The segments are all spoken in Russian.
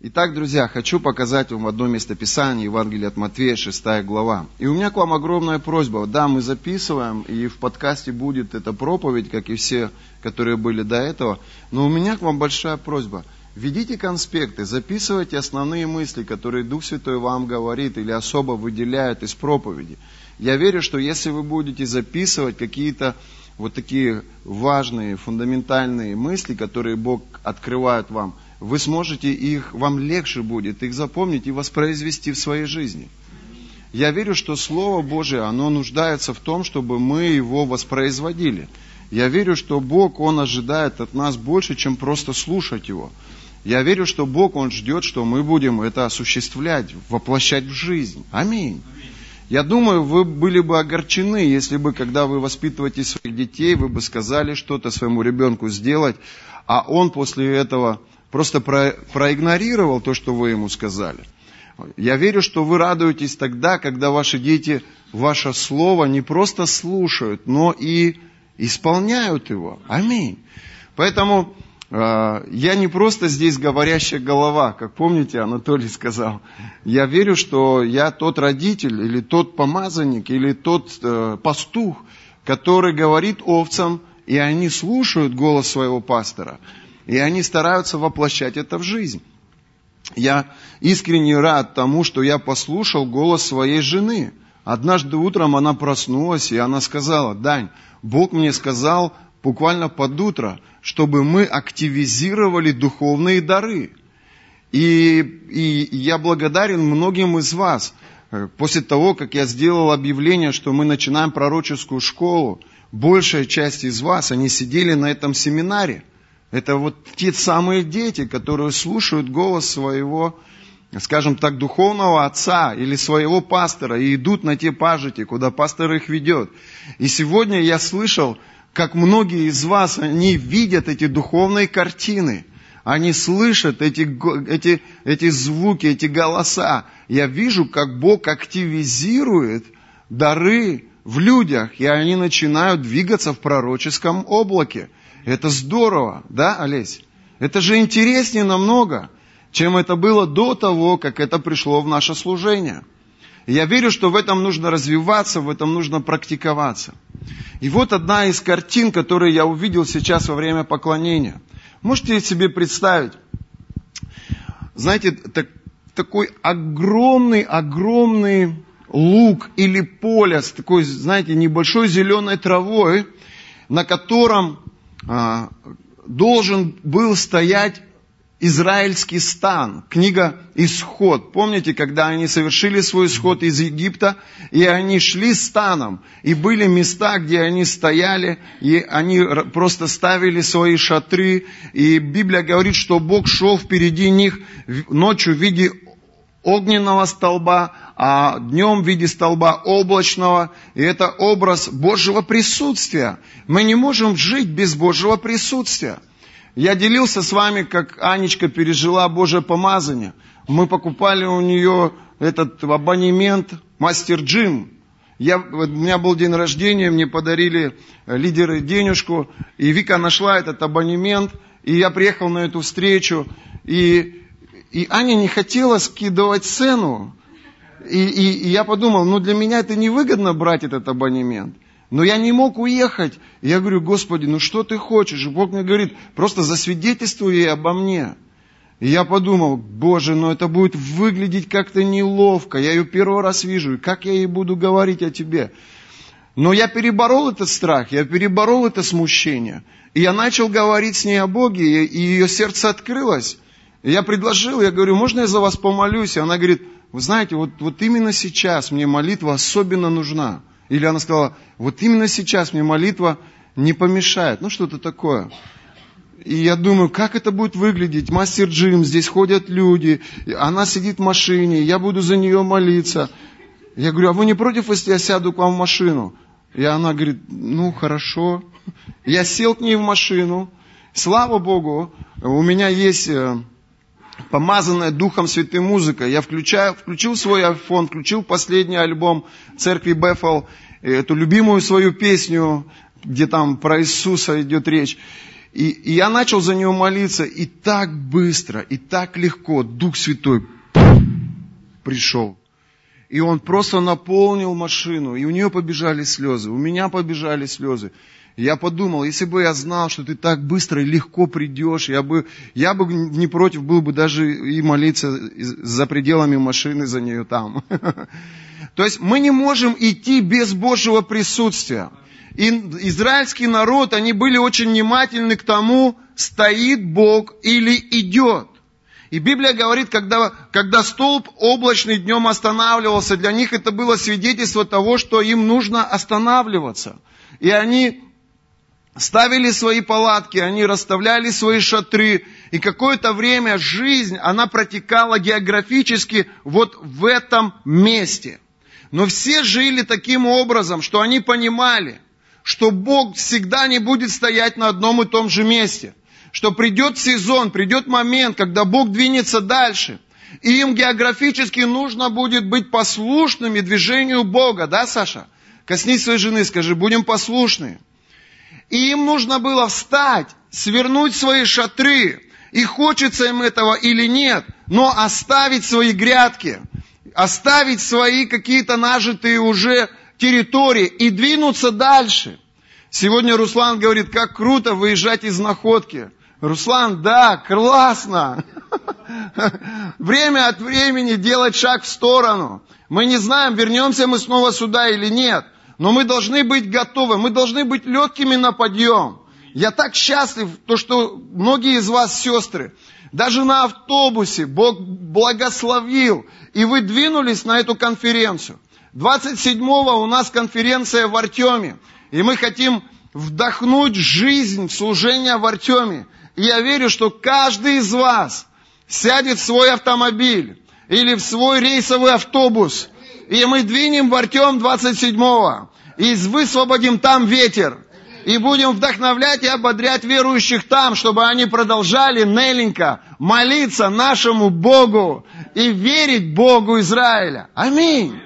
Итак, друзья, хочу показать вам одно местописание Евангелия от Матвея, 6 глава. И у меня к вам огромная просьба. Да, мы записываем, и в подкасте будет эта проповедь, как и все, которые были до этого. Но у меня к вам большая просьба. Ведите конспекты, записывайте основные мысли, которые Дух Святой вам говорит или особо выделяет из проповеди. Я верю, что если вы будете записывать какие-то вот такие важные, фундаментальные мысли, которые Бог открывает вам – вы сможете их, вам легче будет их запомнить и воспроизвести в своей жизни. Я верю, что Слово Божие, оно нуждается в том, чтобы мы его воспроизводили. Я верю, что Бог, Он ожидает от нас больше, чем просто слушать Его. Я верю, что Бог, Он ждет, что мы будем это осуществлять, воплощать в жизнь. Аминь. Я думаю, вы были бы огорчены, если бы, когда вы воспитываете своих детей, вы бы сказали что-то своему ребенку сделать, а он после этого просто про, проигнорировал то, что вы ему сказали. Я верю, что вы радуетесь тогда, когда ваши дети ваше слово не просто слушают, но и исполняют его. Аминь. Поэтому э, я не просто здесь говорящая голова, как помните, Анатолий сказал. Я верю, что я тот родитель, или тот помазанник, или тот э, пастух, который говорит овцам, и они слушают голос своего пастора. И они стараются воплощать это в жизнь. Я искренне рад тому, что я послушал голос своей жены. Однажды утром она проснулась, и она сказала, Дань, Бог мне сказал буквально под утро, чтобы мы активизировали духовные дары. И, и я благодарен многим из вас. После того, как я сделал объявление, что мы начинаем пророческую школу, большая часть из вас, они сидели на этом семинаре. Это вот те самые дети, которые слушают голос своего, скажем так, духовного отца или своего пастора и идут на те пажити, куда пастор их ведет. И сегодня я слышал, как многие из вас, они видят эти духовные картины. Они слышат эти, эти, эти звуки, эти голоса. Я вижу, как Бог активизирует дары в людях, и они начинают двигаться в пророческом облаке. Это здорово, да, Олесь? Это же интереснее намного, чем это было до того, как это пришло в наше служение. Я верю, что в этом нужно развиваться, в этом нужно практиковаться. И вот одна из картин, которую я увидел сейчас во время поклонения. Можете себе представить, знаете, так, такой огромный, огромный луг или поле с такой, знаете, небольшой зеленой травой, на котором должен был стоять израильский стан. Книга «Исход». Помните, когда они совершили свой исход из Египта, и они шли станом, и были места, где они стояли, и они просто ставили свои шатры, и Библия говорит, что Бог шел впереди них ночью в виде огненного столба, а днем в виде столба облачного. И это образ Божьего присутствия. Мы не можем жить без Божьего присутствия. Я делился с вами, как Анечка пережила Божье помазание. Мы покупали у нее этот абонемент Мастер Джим. Я, у меня был день рождения, мне подарили лидеры денежку, и Вика нашла этот абонемент, и я приехал на эту встречу, и и Аня не хотела скидывать цену. И, и, и я подумал, ну для меня это невыгодно брать этот абонемент. Но я не мог уехать. И я говорю, Господи, ну что ты хочешь? И Бог мне говорит, просто засвидетельствуй ей обо мне. И я подумал, Боже, ну это будет выглядеть как-то неловко. Я ее первый раз вижу. И как я ей буду говорить о тебе? Но я переборол этот страх, я переборол это смущение. И я начал говорить с ней о Боге, и ее сердце открылось. И я предложил, я говорю, можно я за вас помолюсь? И она говорит, вы знаете, вот, вот именно сейчас мне молитва особенно нужна. Или она сказала, вот именно сейчас мне молитва не помешает. Ну, что-то такое. И я думаю, как это будет выглядеть? Мастер Джим, здесь ходят люди, она сидит в машине, я буду за нее молиться. Я говорю, а вы не против, если я сяду к вам в машину? И она говорит, ну хорошо. Я сел к ней в машину. Слава Богу, у меня есть э, помазанная Духом Святым музыка. Я включаю, включил свой iPhone, включил последний альбом церкви Бефел, эту любимую свою песню, где там про Иисуса идет речь. И, и я начал за нее молиться, и так быстро, и так легко Дух Святой пришел. И он просто наполнил машину, и у нее побежали слезы, у меня побежали слезы. Я подумал, если бы я знал, что ты так быстро и легко придешь, я бы, я бы не против был бы даже и молиться за пределами машины за нее там. То есть мы не можем идти без Божьего присутствия. И израильский народ, они были очень внимательны к тому, стоит Бог или идет. И Библия говорит, когда, когда столб облачный днем останавливался, для них это было свидетельство того, что им нужно останавливаться. И они ставили свои палатки, они расставляли свои шатры. И какое-то время жизнь, она протекала географически вот в этом месте. Но все жили таким образом, что они понимали, что Бог всегда не будет стоять на одном и том же месте что придет сезон, придет момент, когда Бог двинется дальше. И им географически нужно будет быть послушными движению Бога, да, Саша? Коснись своей жены, скажи, будем послушны. И им нужно было встать, свернуть свои шатры, и хочется им этого или нет, но оставить свои грядки, оставить свои какие-то нажитые уже территории и двинуться дальше. Сегодня Руслан говорит, как круто выезжать из находки. Руслан, да, классно. Время от времени делать шаг в сторону. Мы не знаем, вернемся мы снова сюда или нет. Но мы должны быть готовы, мы должны быть легкими на подъем. Я так счастлив, то, что многие из вас сестры, даже на автобусе Бог благословил, и вы двинулись на эту конференцию. 27-го у нас конференция в Артеме, и мы хотим вдохнуть жизнь в служение в Артеме. И я верю, что каждый из вас сядет в свой автомобиль или в свой рейсовый автобус, и мы двинем в Артем 27-го, и высвободим там ветер, и будем вдохновлять и ободрять верующих там, чтобы они продолжали неленько молиться нашему Богу и верить Богу Израиля. Аминь.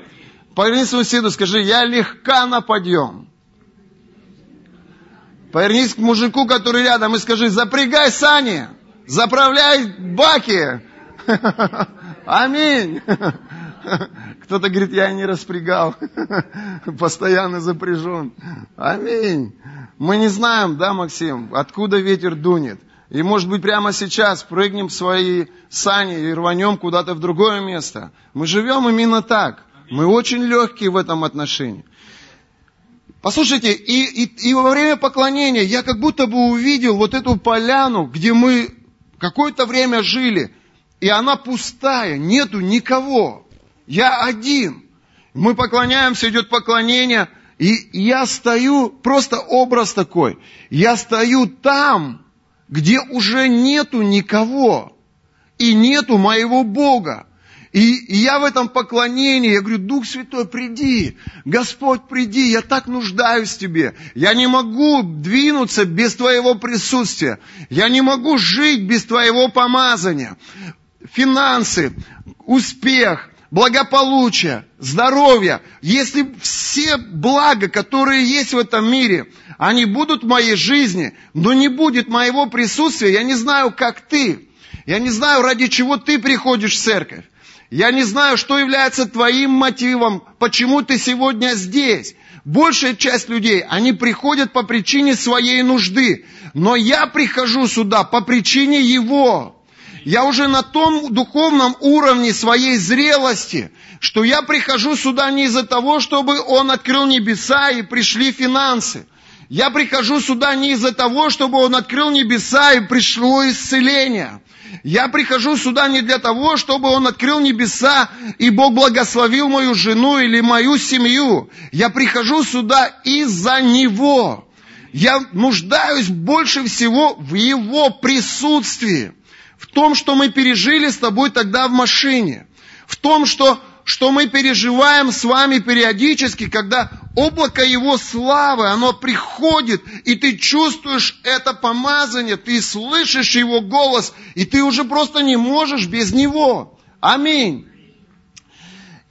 Поверни своему соседу, скажи, я легка на подъем. Повернись к мужику, который рядом, и скажи, запрягай сани, заправляй баки. Аминь. Кто-то говорит, я не распрягал, постоянно запряжен. Аминь. Мы не знаем, да, Максим, откуда ветер дунет. И может быть прямо сейчас прыгнем в свои сани и рванем куда-то в другое место. Мы живем именно так. Мы очень легкие в этом отношении. Послушайте, и, и, и во время поклонения я как будто бы увидел вот эту поляну, где мы какое-то время жили, и она пустая, нету никого. Я один. Мы поклоняемся, идет поклонение, и я стою, просто образ такой, я стою там, где уже нету никого, и нету моего Бога. И, я в этом поклонении, я говорю, Дух Святой, приди, Господь, приди, я так нуждаюсь в Тебе. Я не могу двинуться без Твоего присутствия. Я не могу жить без Твоего помазания. Финансы, успех, благополучие, здоровье, если все блага, которые есть в этом мире, они будут в моей жизни, но не будет моего присутствия, я не знаю, как ты. Я не знаю, ради чего ты приходишь в церковь. Я не знаю, что является твоим мотивом, почему ты сегодня здесь. Большая часть людей, они приходят по причине своей нужды. Но я прихожу сюда по причине Его. Я уже на том духовном уровне своей зрелости, что я прихожу сюда не из-за того, чтобы Он открыл небеса и пришли финансы. Я прихожу сюда не из-за того, чтобы Он открыл небеса и пришло исцеление. Я прихожу сюда не для того, чтобы Он открыл небеса, и Бог благословил мою жену или мою семью. Я прихожу сюда из-за Него. Я нуждаюсь больше всего в Его присутствии. Том, что мы пережили с тобой тогда в машине. В том, что что мы переживаем с вами периодически, когда облако Его славы, оно приходит, и ты чувствуешь это помазание, ты слышишь Его голос, и ты уже просто не можешь без Него. Аминь.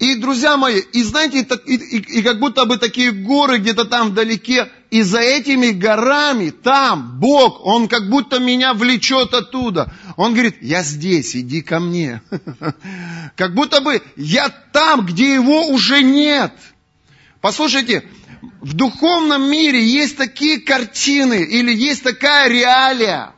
И, друзья мои, и знаете, и, и, и как будто бы такие горы где-то там вдалеке, и за этими горами, там, Бог, Он как будто меня влечет оттуда. Он говорит, я здесь, иди ко мне. Как будто бы я там, где Его уже нет. Послушайте, в духовном мире есть такие картины или есть такая реалия,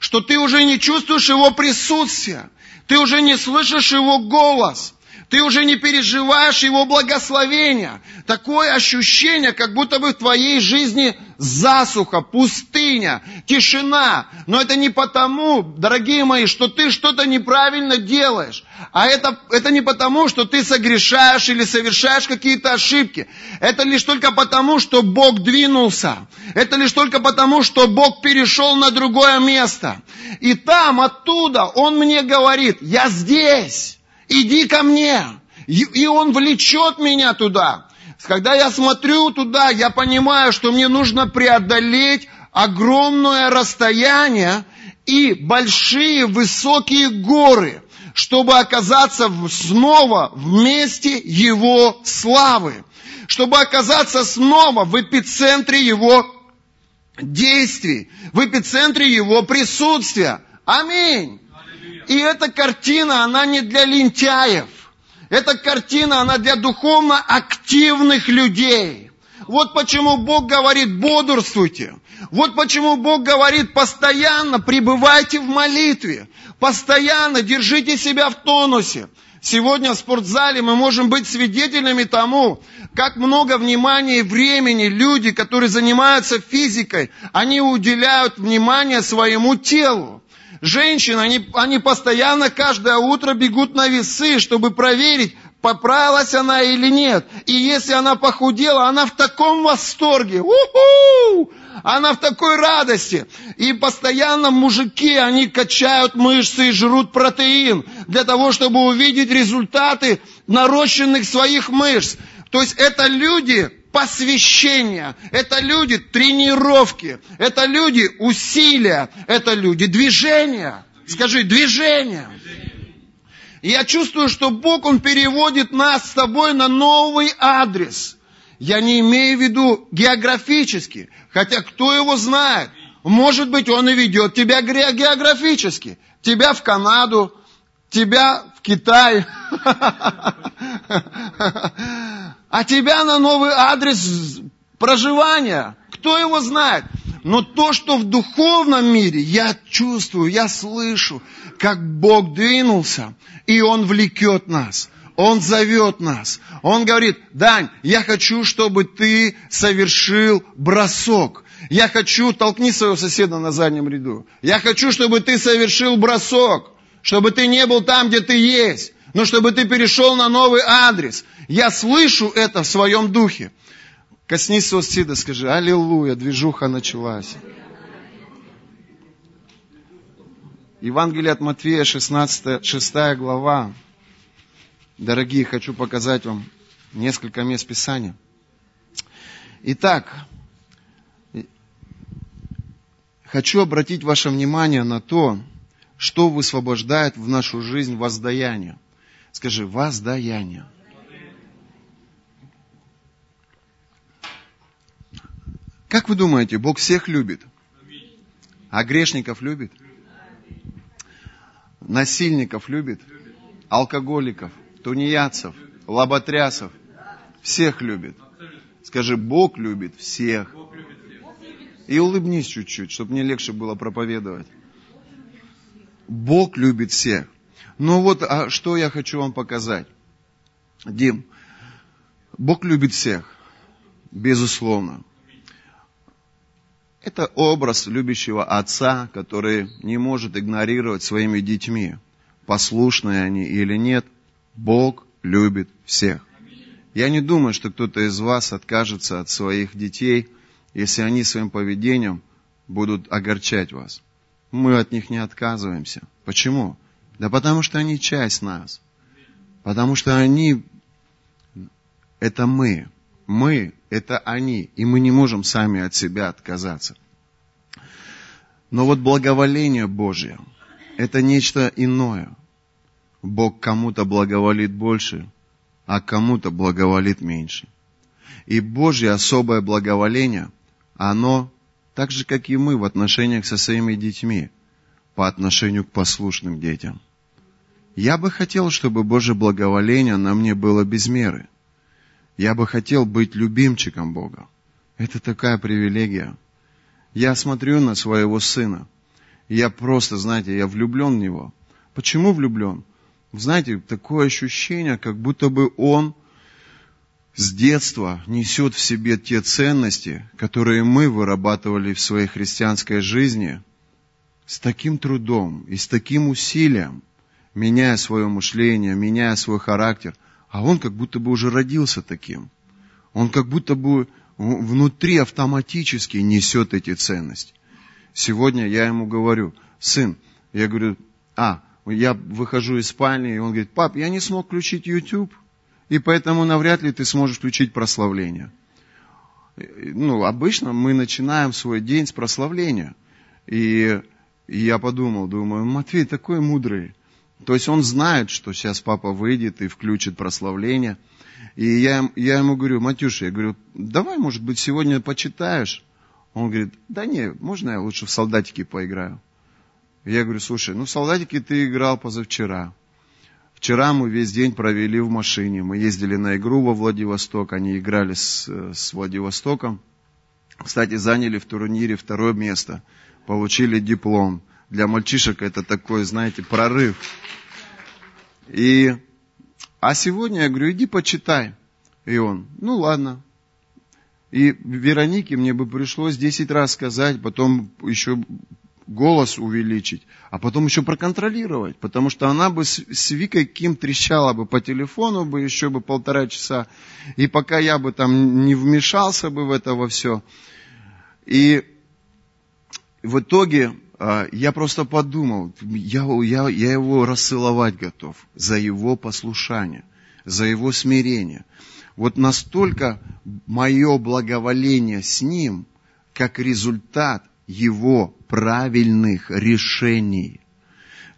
что ты уже не чувствуешь Его присутствия, ты уже не слышишь Его голос – ты уже не переживаешь Его благословения. Такое ощущение, как будто бы в твоей жизни засуха, пустыня, тишина. Но это не потому, дорогие мои, что ты что-то неправильно делаешь. А это, это не потому, что ты согрешаешь или совершаешь какие-то ошибки. Это лишь только потому, что Бог двинулся. Это лишь только потому, что Бог перешел на другое место. И там, оттуда, Он мне говорит, я здесь иди ко мне. И он влечет меня туда. Когда я смотрю туда, я понимаю, что мне нужно преодолеть огромное расстояние и большие высокие горы, чтобы оказаться снова в месте Его славы, чтобы оказаться снова в эпицентре Его действий, в эпицентре Его присутствия. Аминь. И эта картина, она не для лентяев. Эта картина, она для духовно активных людей. Вот почему Бог говорит, бодрствуйте. Вот почему Бог говорит, постоянно пребывайте в молитве. Постоянно держите себя в тонусе. Сегодня в спортзале мы можем быть свидетелями тому, как много внимания и времени люди, которые занимаются физикой, они уделяют внимание своему телу. Женщины, они, они постоянно каждое утро бегут на весы, чтобы проверить, поправилась она или нет. И если она похудела, она в таком восторге. У-ху! Она в такой радости. И постоянно мужики, они качают мышцы и жрут протеин для того, чтобы увидеть результаты нарощенных своих мышц. То есть это люди, посвящения, это люди тренировки, это люди усилия, это люди движения. Скажи, движение. Я чувствую, что Бог, Он переводит нас с тобой на новый адрес. Я не имею в виду географически, хотя кто его знает. Может быть, Он и ведет тебя географически. Тебя в Канаду, тебя в Китай. а тебя на новый адрес проживания. Кто его знает? Но то, что в духовном мире, я чувствую, я слышу, как Бог двинулся, и Он влекет нас. Он зовет нас. Он говорит, Дань, я хочу, чтобы ты совершил бросок. Я хочу, толкни своего соседа на заднем ряду. Я хочу, чтобы ты совершил бросок. Чтобы ты не был там, где ты есть но чтобы ты перешел на новый адрес. Я слышу это в своем духе. Коснись соседа, скажи, аллилуйя, движуха началась. Евангелие от Матфея, 16, 6 глава. Дорогие, хочу показать вам несколько мест Писания. Итак, хочу обратить ваше внимание на то, что высвобождает в нашу жизнь воздаяние. Скажи, воздаяние. Как вы думаете, Бог всех любит? А грешников любит? Насильников любит? Алкоголиков, тунеядцев, лоботрясов? Всех любит. Скажи, Бог любит всех. И улыбнись чуть-чуть, чтобы мне легче было проповедовать. Бог любит всех. Ну вот, а что я хочу вам показать? Дим, Бог любит всех, безусловно. Это образ любящего отца, который не может игнорировать своими детьми, послушные они или нет. Бог любит всех. Я не думаю, что кто-то из вас откажется от своих детей, если они своим поведением будут огорчать вас. Мы от них не отказываемся. Почему? Да потому что они часть нас. Потому что они – это мы. Мы – это они. И мы не можем сами от себя отказаться. Но вот благоволение Божье – это нечто иное. Бог кому-то благоволит больше, а кому-то благоволит меньше. И Божье особое благоволение, оно так же, как и мы в отношениях со своими детьми, по отношению к послушным детям. Я бы хотел, чтобы Божье благоволение на мне было без меры. Я бы хотел быть любимчиком Бога. Это такая привилегия. Я смотрю на своего сына. Я просто, знаете, я влюблен в него. Почему влюблен? Знаете, такое ощущение, как будто бы он с детства несет в себе те ценности, которые мы вырабатывали в своей христианской жизни с таким трудом и с таким усилием, меняя свое мышление, меняя свой характер, а он как будто бы уже родился таким. Он как будто бы внутри автоматически несет эти ценности. Сегодня я ему говорю, сын, я говорю, а, я выхожу из спальни, и он говорит, пап, я не смог включить YouTube – и поэтому навряд ли ты сможешь включить прославление. Ну, обычно мы начинаем свой день с прославления. И, и я подумал, думаю, Матвей такой мудрый. То есть он знает, что сейчас папа выйдет и включит прославление. И я, я ему говорю, Матюша, я говорю, давай, может быть, сегодня почитаешь? Он говорит, да не, можно я лучше в солдатики поиграю? Я говорю, слушай, ну в солдатики ты играл позавчера. Вчера мы весь день провели в машине. Мы ездили на игру во Владивосток. Они играли с, с Владивостоком. Кстати, заняли в турнире второе место. Получили диплом. Для мальчишек это такой, знаете, прорыв. И, а сегодня я говорю, иди почитай. И он, ну ладно. И Веронике мне бы пришлось 10 раз сказать, потом еще голос увеличить, а потом еще проконтролировать, потому что она бы с, Викой Ким трещала бы по телефону бы еще бы полтора часа, и пока я бы там не вмешался бы в это во все. И в итоге я просто подумал, я, я, я его расцеловать готов за его послушание, за его смирение. Вот настолько мое благоволение с ним, как результат его правильных решений,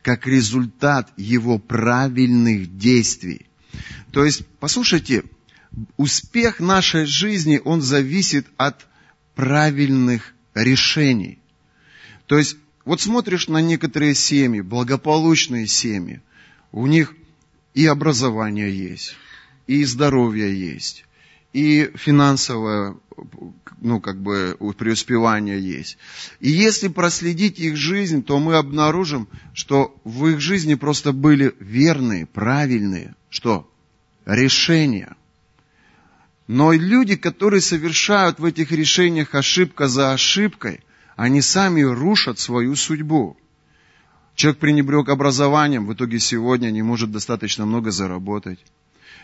как результат его правильных действий. То есть, послушайте, успех нашей жизни, он зависит от правильных решений. То есть, вот смотришь на некоторые семьи, благополучные семьи, у них и образование есть, и здоровье есть, и финансовое ну, как бы преуспевание есть. И если проследить их жизнь, то мы обнаружим, что в их жизни просто были верные, правильные, что? Решения. Но люди, которые совершают в этих решениях ошибка за ошибкой, они сами рушат свою судьбу. Человек пренебрег образованием, в итоге сегодня не может достаточно много заработать.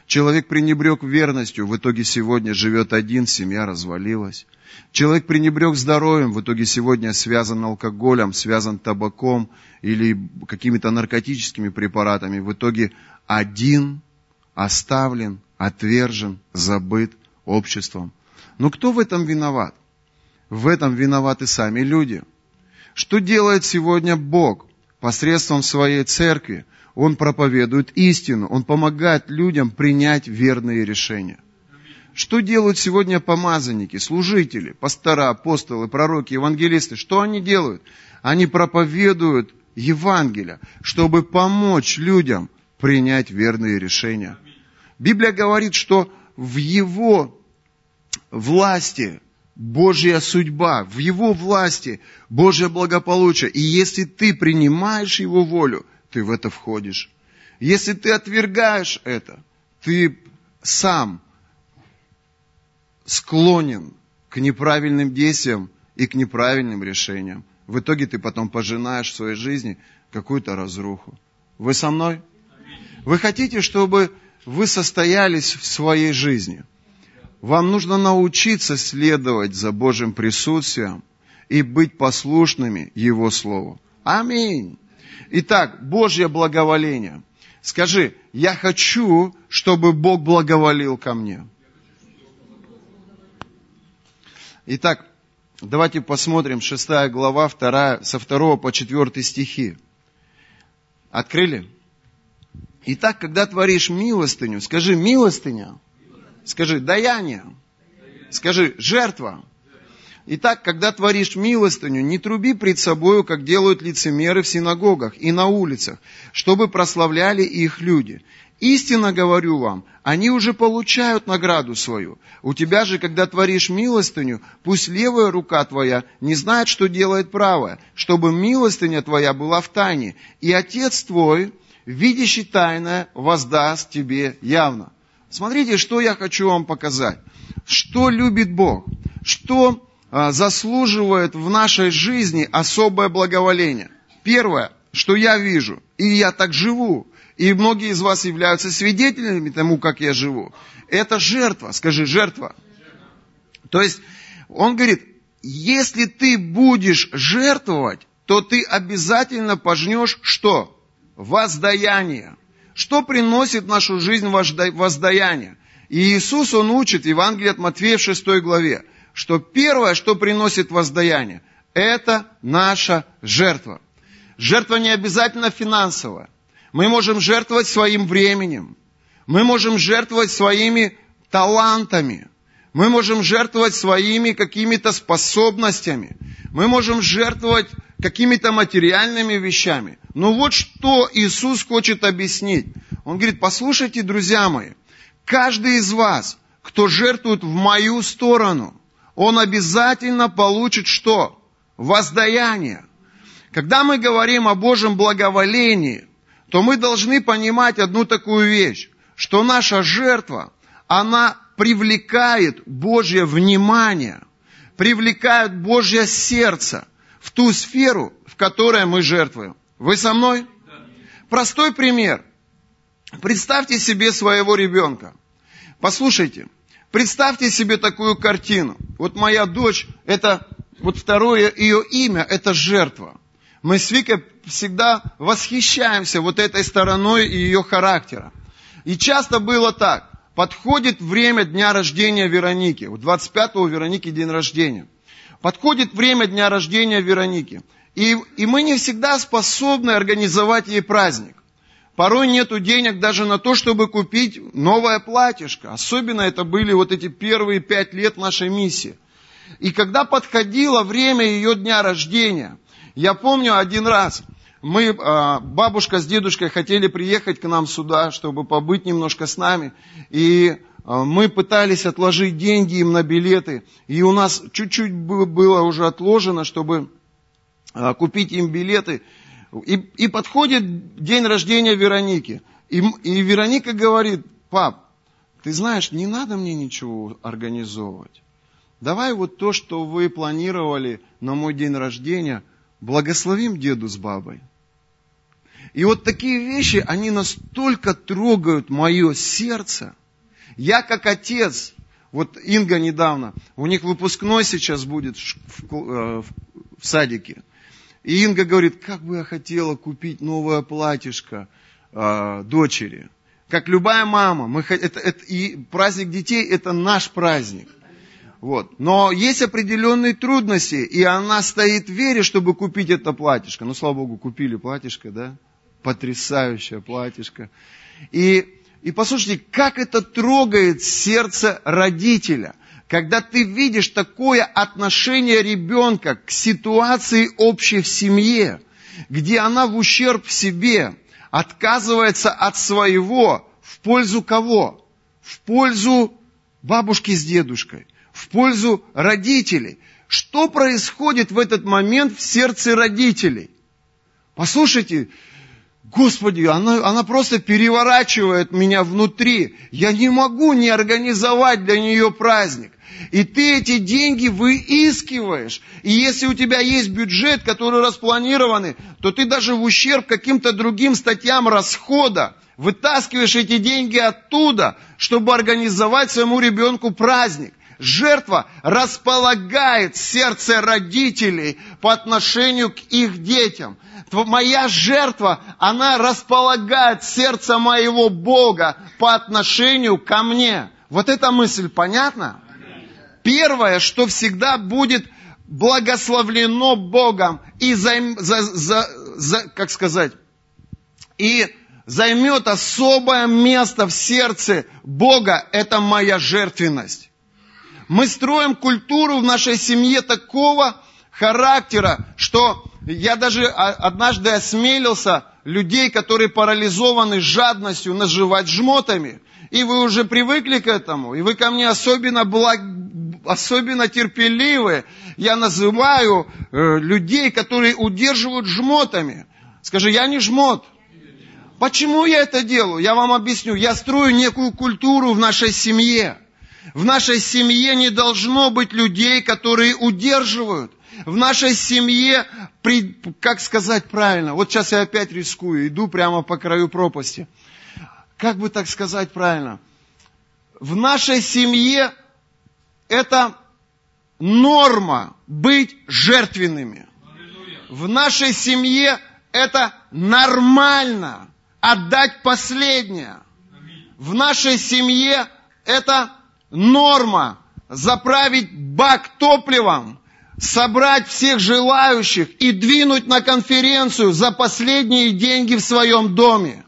Человек пренебрег верностью, в итоге сегодня живет один, семья развалилась. Человек пренебрег здоровьем, в итоге сегодня связан алкоголем, связан табаком или какими-то наркотическими препаратами. В итоге один оставлен, отвержен, забыт обществом. Но кто в этом виноват? В этом виноваты сами люди. Что делает сегодня Бог посредством своей церкви? Он проповедует истину, он помогает людям принять верные решения. Что делают сегодня помазанники, служители, пастора, апостолы, пророки, евангелисты? Что они делают? Они проповедуют Евангелие, чтобы помочь людям принять верные решения. Библия говорит, что в его власти Божья судьба, в его власти Божье благополучие. И если ты принимаешь его волю, ты в это входишь. Если ты отвергаешь это, ты сам склонен к неправильным действиям и к неправильным решениям. В итоге ты потом пожинаешь в своей жизни какую-то разруху. Вы со мной? Вы хотите, чтобы вы состоялись в своей жизни? Вам нужно научиться следовать за Божьим присутствием и быть послушными Его Слову. Аминь. Итак, Божье благоволение. Скажи, я хочу, чтобы Бог благоволил ко мне. Итак, давайте посмотрим 6 глава, 2, со 2 по 4 стихи. Открыли? Итак, когда творишь милостыню, скажи милостыня, скажи даяние, скажи жертва. Итак, когда творишь милостыню, не труби пред собою, как делают лицемеры в синагогах и на улицах, чтобы прославляли их люди. Истинно говорю вам, они уже получают награду свою. У тебя же, когда творишь милостыню, пусть левая рука твоя не знает, что делает правая, чтобы милостыня твоя была в тайне, и Отец твой, видящий тайное, воздаст тебе явно. Смотрите, что я хочу вам показать. Что любит Бог? Что а, заслуживает в нашей жизни особое благоволение? Первое, что я вижу, и я так живу, и многие из вас являются свидетелями тому, как я живу. Это жертва, скажи, жертва. То есть, он говорит, если ты будешь жертвовать, то ты обязательно пожнешь что? Воздаяние. Что приносит в нашу жизнь воздаяние? И Иисус, Он учит Евангелии от Матфея в 6 главе, что первое, что приносит воздаяние, это наша жертва. Жертва не обязательно финансовая. Мы можем жертвовать своим временем. Мы можем жертвовать своими талантами. Мы можем жертвовать своими какими-то способностями. Мы можем жертвовать какими-то материальными вещами. Но вот что Иисус хочет объяснить. Он говорит, послушайте, друзья мои, каждый из вас, кто жертвует в мою сторону, он обязательно получит что? Воздаяние. Когда мы говорим о Божьем благоволении, то мы должны понимать одну такую вещь, что наша жертва, она привлекает Божье внимание, привлекает Божье сердце в ту сферу, в которой мы жертвуем. Вы со мной? Простой пример. Представьте себе своего ребенка. Послушайте, представьте себе такую картину. Вот моя дочь, это вот второе ее имя, это жертва. Мы с Викой всегда восхищаемся вот этой стороной ее характера. И часто было так. Подходит время дня рождения Вероники. У 25-го Вероники день рождения. Подходит время дня рождения Вероники. И, и мы не всегда способны организовать ей праздник. Порой нету денег даже на то, чтобы купить новое платьишко. Особенно это были вот эти первые пять лет нашей миссии. И когда подходило время ее дня рождения, я помню один раз, мы, а, бабушка с дедушкой хотели приехать к нам сюда, чтобы побыть немножко с нами. И мы пытались отложить деньги им на билеты. И у нас чуть-чуть было уже отложено, чтобы а, купить им билеты. И, и подходит день рождения Вероники. И, и Вероника говорит, пап, ты знаешь, не надо мне ничего организовывать. Давай вот то, что вы планировали на мой день рождения – благословим деду с бабой. И вот такие вещи, они настолько трогают мое сердце. Я как отец, вот Инга недавно, у них выпускной сейчас будет в, в, в садике. И Инга говорит, как бы я хотела купить новое платьишко э, дочери. Как любая мама, мы, это, это, и праздник детей это наш праздник. Вот. Но есть определенные трудности, и она стоит в вере, чтобы купить это платьишко. Ну, слава Богу, купили платьишко, да? Потрясающее платьишко. И, и послушайте, как это трогает сердце родителя, когда ты видишь такое отношение ребенка к ситуации общей в семье, где она в ущерб себе отказывается от своего в пользу кого? В пользу бабушки с дедушкой в пользу родителей. Что происходит в этот момент в сердце родителей? Послушайте, Господи, она, она просто переворачивает меня внутри. Я не могу не организовать для нее праздник. И ты эти деньги выискиваешь. И если у тебя есть бюджет, который распланированный, то ты даже в ущерб каким-то другим статьям расхода вытаскиваешь эти деньги оттуда, чтобы организовать своему ребенку праздник. Жертва располагает сердце родителей по отношению к их детям. Моя жертва, она располагает сердце моего Бога по отношению ко мне. Вот эта мысль понятна? Первое, что всегда будет благословлено Богом и за, за, за, за как сказать, и займет особое место в сердце Бога, это моя жертвенность. Мы строим культуру в нашей семье такого характера, что я даже однажды осмелился людей, которые парализованы жадностью, наживать жмотами. И вы уже привыкли к этому, и вы ко мне особенно, благ... особенно терпеливы. Я называю э, людей, которые удерживают жмотами. Скажи, я не жмот. Почему я это делаю? Я вам объясню. Я строю некую культуру в нашей семье. В нашей семье не должно быть людей, которые удерживают. В нашей семье, как сказать правильно, вот сейчас я опять рискую, иду прямо по краю пропасти. Как бы так сказать правильно? В нашей семье это норма быть жертвенными. В нашей семье это нормально отдать последнее. В нашей семье это норма заправить бак топливом, собрать всех желающих и двинуть на конференцию за последние деньги в своем доме.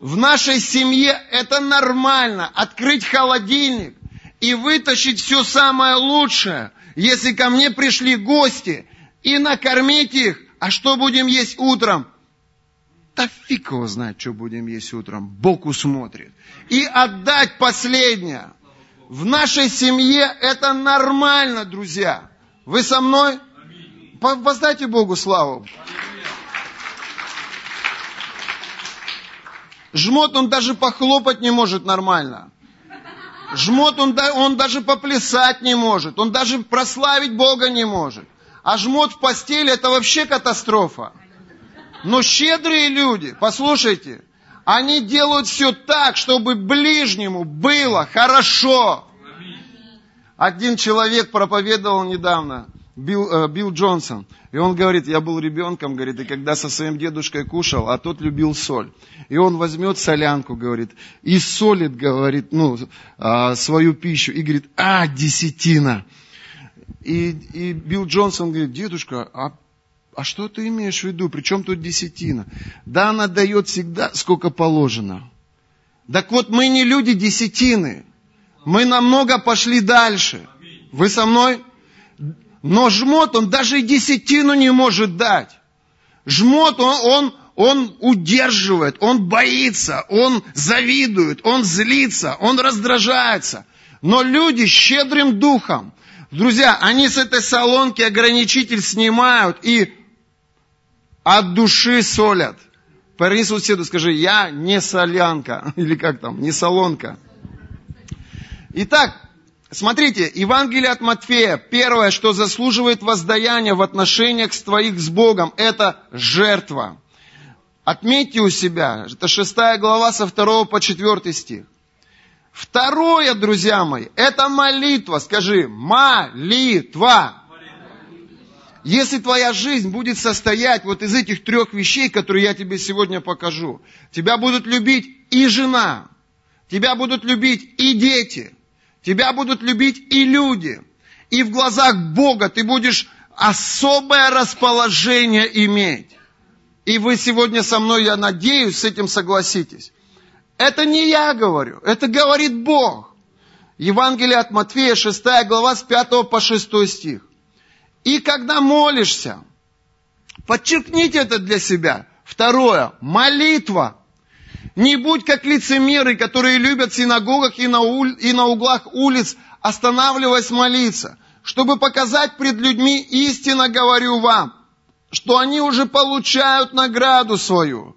В нашей семье это нормально, открыть холодильник и вытащить все самое лучшее, если ко мне пришли гости, и накормить их. А что будем есть утром? Да фиг его знает, что будем есть утром. Бог усмотрит. И отдать последнее. В нашей семье это нормально, друзья. Вы со мной? Воздайте Богу славу. Жмот, он даже похлопать не может нормально. Жмот, он, он даже поплясать не может. Он даже прославить Бога не может. А жмот в постели, это вообще катастрофа. Но щедрые люди, послушайте, они делают все так, чтобы ближнему было хорошо. Один человек проповедовал недавно, Билл, э, Билл Джонсон, и он говорит, я был ребенком, говорит, и когда со своим дедушкой кушал, а тот любил соль. И он возьмет солянку, говорит, и солит, говорит, ну, э, свою пищу, и говорит, а, десятина. И, и Билл Джонсон говорит, дедушка, а а что ты имеешь в виду? Причем тут десятина? Да, она дает всегда, сколько положено. Так вот, мы не люди десятины. Мы намного пошли дальше. Вы со мной? Но жмот, он даже и десятину не может дать. Жмот, он, он, он удерживает, он боится, он завидует, он злится, он раздражается. Но люди щедрым духом, друзья, они с этой солонки ограничитель снимают и от души солят. Парни соседу скажи, я не солянка, или как там, не солонка. Итак, смотрите, Евангелие от Матфея, первое, что заслуживает воздаяния в отношениях с твоих с Богом, это жертва. Отметьте у себя, это шестая глава со второго по четвертый стих. Второе, друзья мои, это молитва. Скажи, молитва. Если твоя жизнь будет состоять вот из этих трех вещей, которые я тебе сегодня покажу, тебя будут любить и жена, тебя будут любить и дети, тебя будут любить и люди, и в глазах Бога ты будешь особое расположение иметь. И вы сегодня со мной, я надеюсь, с этим согласитесь. Это не я говорю, это говорит Бог. Евангелие от Матфея, 6 глава, с 5 по 6 стих. И когда молишься, подчеркните это для себя. Второе, молитва. Не будь как лицемеры, которые любят в синагогах и на, уль, и на углах улиц, останавливаясь молиться, чтобы показать пред людьми, истинно говорю вам, что они уже получают награду свою.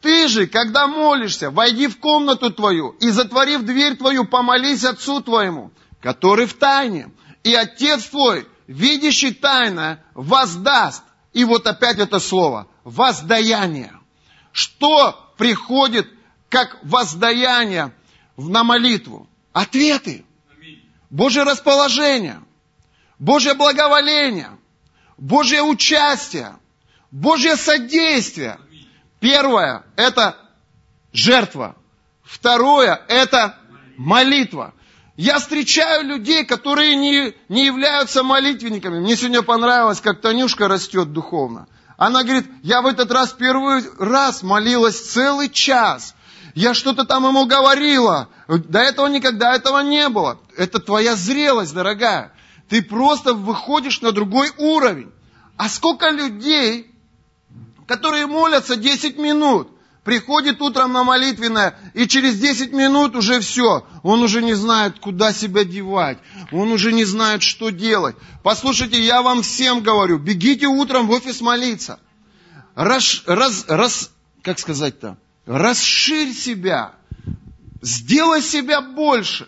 Ты же, когда молишься, войди в комнату твою и, затворив дверь твою, помолись Отцу твоему, который в тайне. И Отец твой, видящий тайно воздаст. И вот опять это слово, воздаяние. Что приходит как воздаяние на молитву? Ответы. Божье расположение. Божье благоволение. Божье участие. Божье содействие. Первое – это жертва. Второе – это молитва. Я встречаю людей, которые не, не являются молитвенниками. Мне сегодня понравилось, как Танюшка растет духовно. Она говорит, я в этот раз первый раз молилась целый час. Я что-то там ему говорила. До этого никогда этого не было. Это твоя зрелость, дорогая. Ты просто выходишь на другой уровень. А сколько людей, которые молятся 10 минут, приходит утром на молитвенное, и через 10 минут уже все. Он уже не знает, куда себя девать. Он уже не знает, что делать. Послушайте, я вам всем говорю, бегите утром в офис молиться. Раз, раз, раз, как сказать-то? Расширь себя. Сделай себя больше.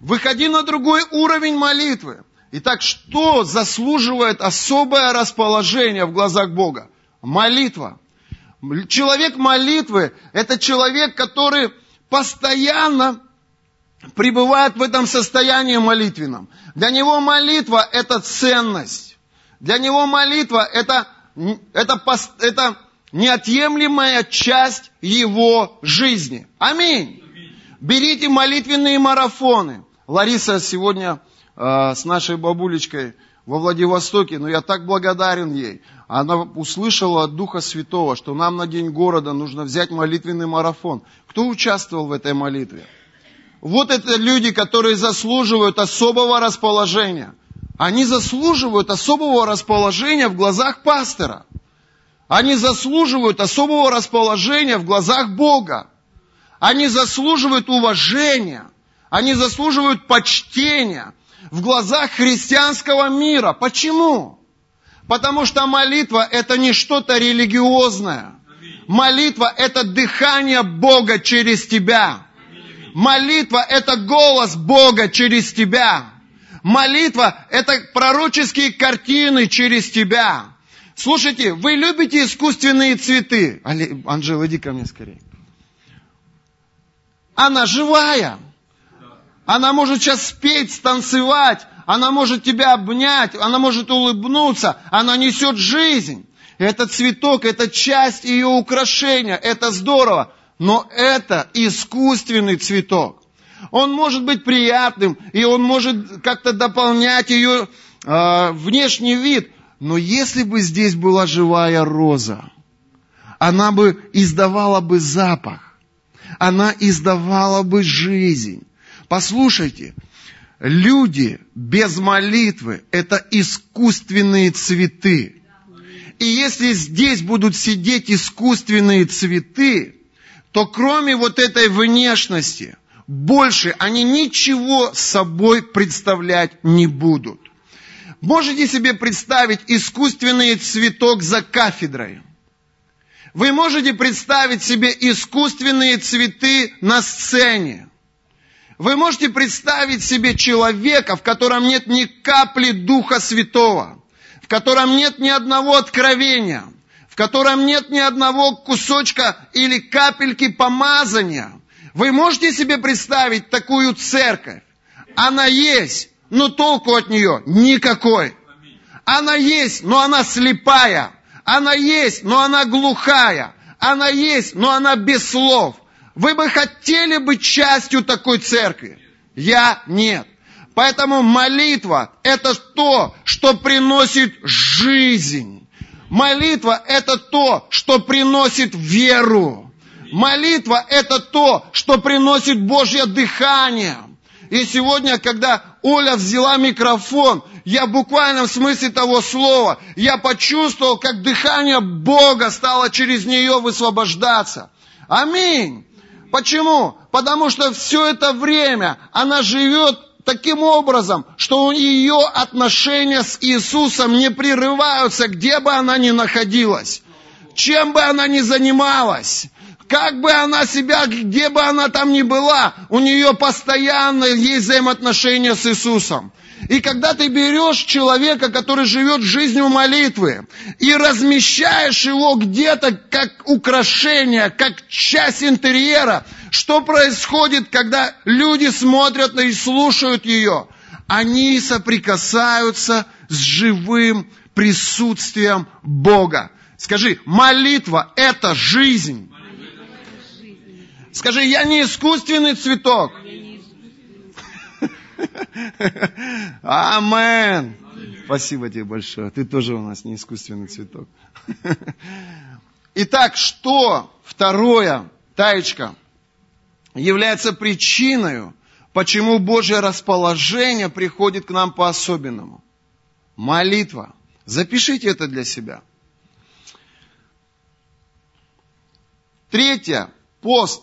Выходи на другой уровень молитвы. Итак, что заслуживает особое расположение в глазах Бога? Молитва. Человек молитвы – это человек, который постоянно пребывает в этом состоянии молитвенном. Для него молитва – это ценность. Для него молитва – это, это, это неотъемлемая часть его жизни. Аминь. Берите молитвенные марафоны. Лариса сегодня э, с нашей бабулечкой во Владивостоке, но я так благодарен ей. Она услышала от Духа Святого, что нам на День города нужно взять молитвенный марафон. Кто участвовал в этой молитве? Вот это люди, которые заслуживают особого расположения. Они заслуживают особого расположения в глазах пастора. Они заслуживают особого расположения в глазах Бога. Они заслуживают уважения. Они заслуживают почтения в глазах христианского мира. Почему? Потому что молитва это не что-то религиозное. Молитва это дыхание Бога через тебя. Молитва это голос Бога через тебя. Молитва это пророческие картины через тебя. Слушайте, вы любите искусственные цветы? Анжела, иди ко мне скорее. Она живая. Она может сейчас спеть, станцевать, она может тебя обнять, она может улыбнуться, она несет жизнь. Это цветок, это часть ее украшения, это здорово. Но это искусственный цветок. Он может быть приятным, и он может как-то дополнять ее э, внешний вид. Но если бы здесь была живая роза, она бы издавала бы запах, она издавала бы жизнь. Послушайте, люди без молитвы – это искусственные цветы. И если здесь будут сидеть искусственные цветы, то кроме вот этой внешности, больше они ничего собой представлять не будут. Можете себе представить искусственный цветок за кафедрой? Вы можете представить себе искусственные цветы на сцене? Вы можете представить себе человека, в котором нет ни капли Духа Святого, в котором нет ни одного откровения, в котором нет ни одного кусочка или капельки помазания. Вы можете себе представить такую церковь? Она есть, но толку от нее никакой. Она есть, но она слепая. Она есть, но она глухая. Она есть, но она без слов. Вы бы хотели быть частью такой церкви? Я нет. Поэтому молитва – это то, что приносит жизнь. Молитва – это то, что приносит веру. Молитва – это то, что приносит Божье дыхание. И сегодня, когда Оля взяла микрофон, я в буквальном смысле того слова, я почувствовал, как дыхание Бога стало через нее высвобождаться. Аминь. Почему? Потому что все это время она живет таким образом, что ее отношения с Иисусом не прерываются, где бы она ни находилась, чем бы она ни занималась. Как бы она себя, где бы она там ни была, у нее постоянно есть взаимоотношения с Иисусом. И когда ты берешь человека, который живет жизнью молитвы, и размещаешь его где-то как украшение, как часть интерьера, что происходит, когда люди смотрят и слушают ее? Они соприкасаются с живым присутствием Бога. Скажи, молитва – это жизнь. Скажи, я не искусственный цветок. Амен. Спасибо тебе большое. Ты тоже у нас не искусственный цветок. Итак, что второе, Таечка, является причиной, почему Божье расположение приходит к нам по-особенному? Молитва. Запишите это для себя. Третье. Пост.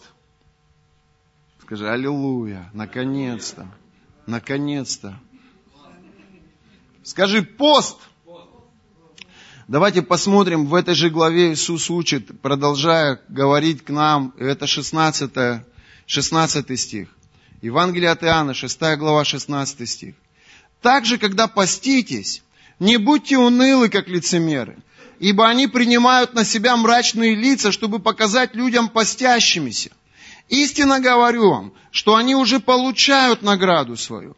Скажи, аллилуйя, наконец-то, наконец-то. Скажи, пост. Давайте посмотрим, в этой же главе Иисус учит, продолжая говорить к нам, это 16, 16 стих. Евангелие от Иоанна, 6 глава, 16 стих. Также, когда поститесь, не будьте унылы, как лицемеры, ибо они принимают на себя мрачные лица, чтобы показать людям постящимися. Истинно говорю вам, что они уже получают награду свою.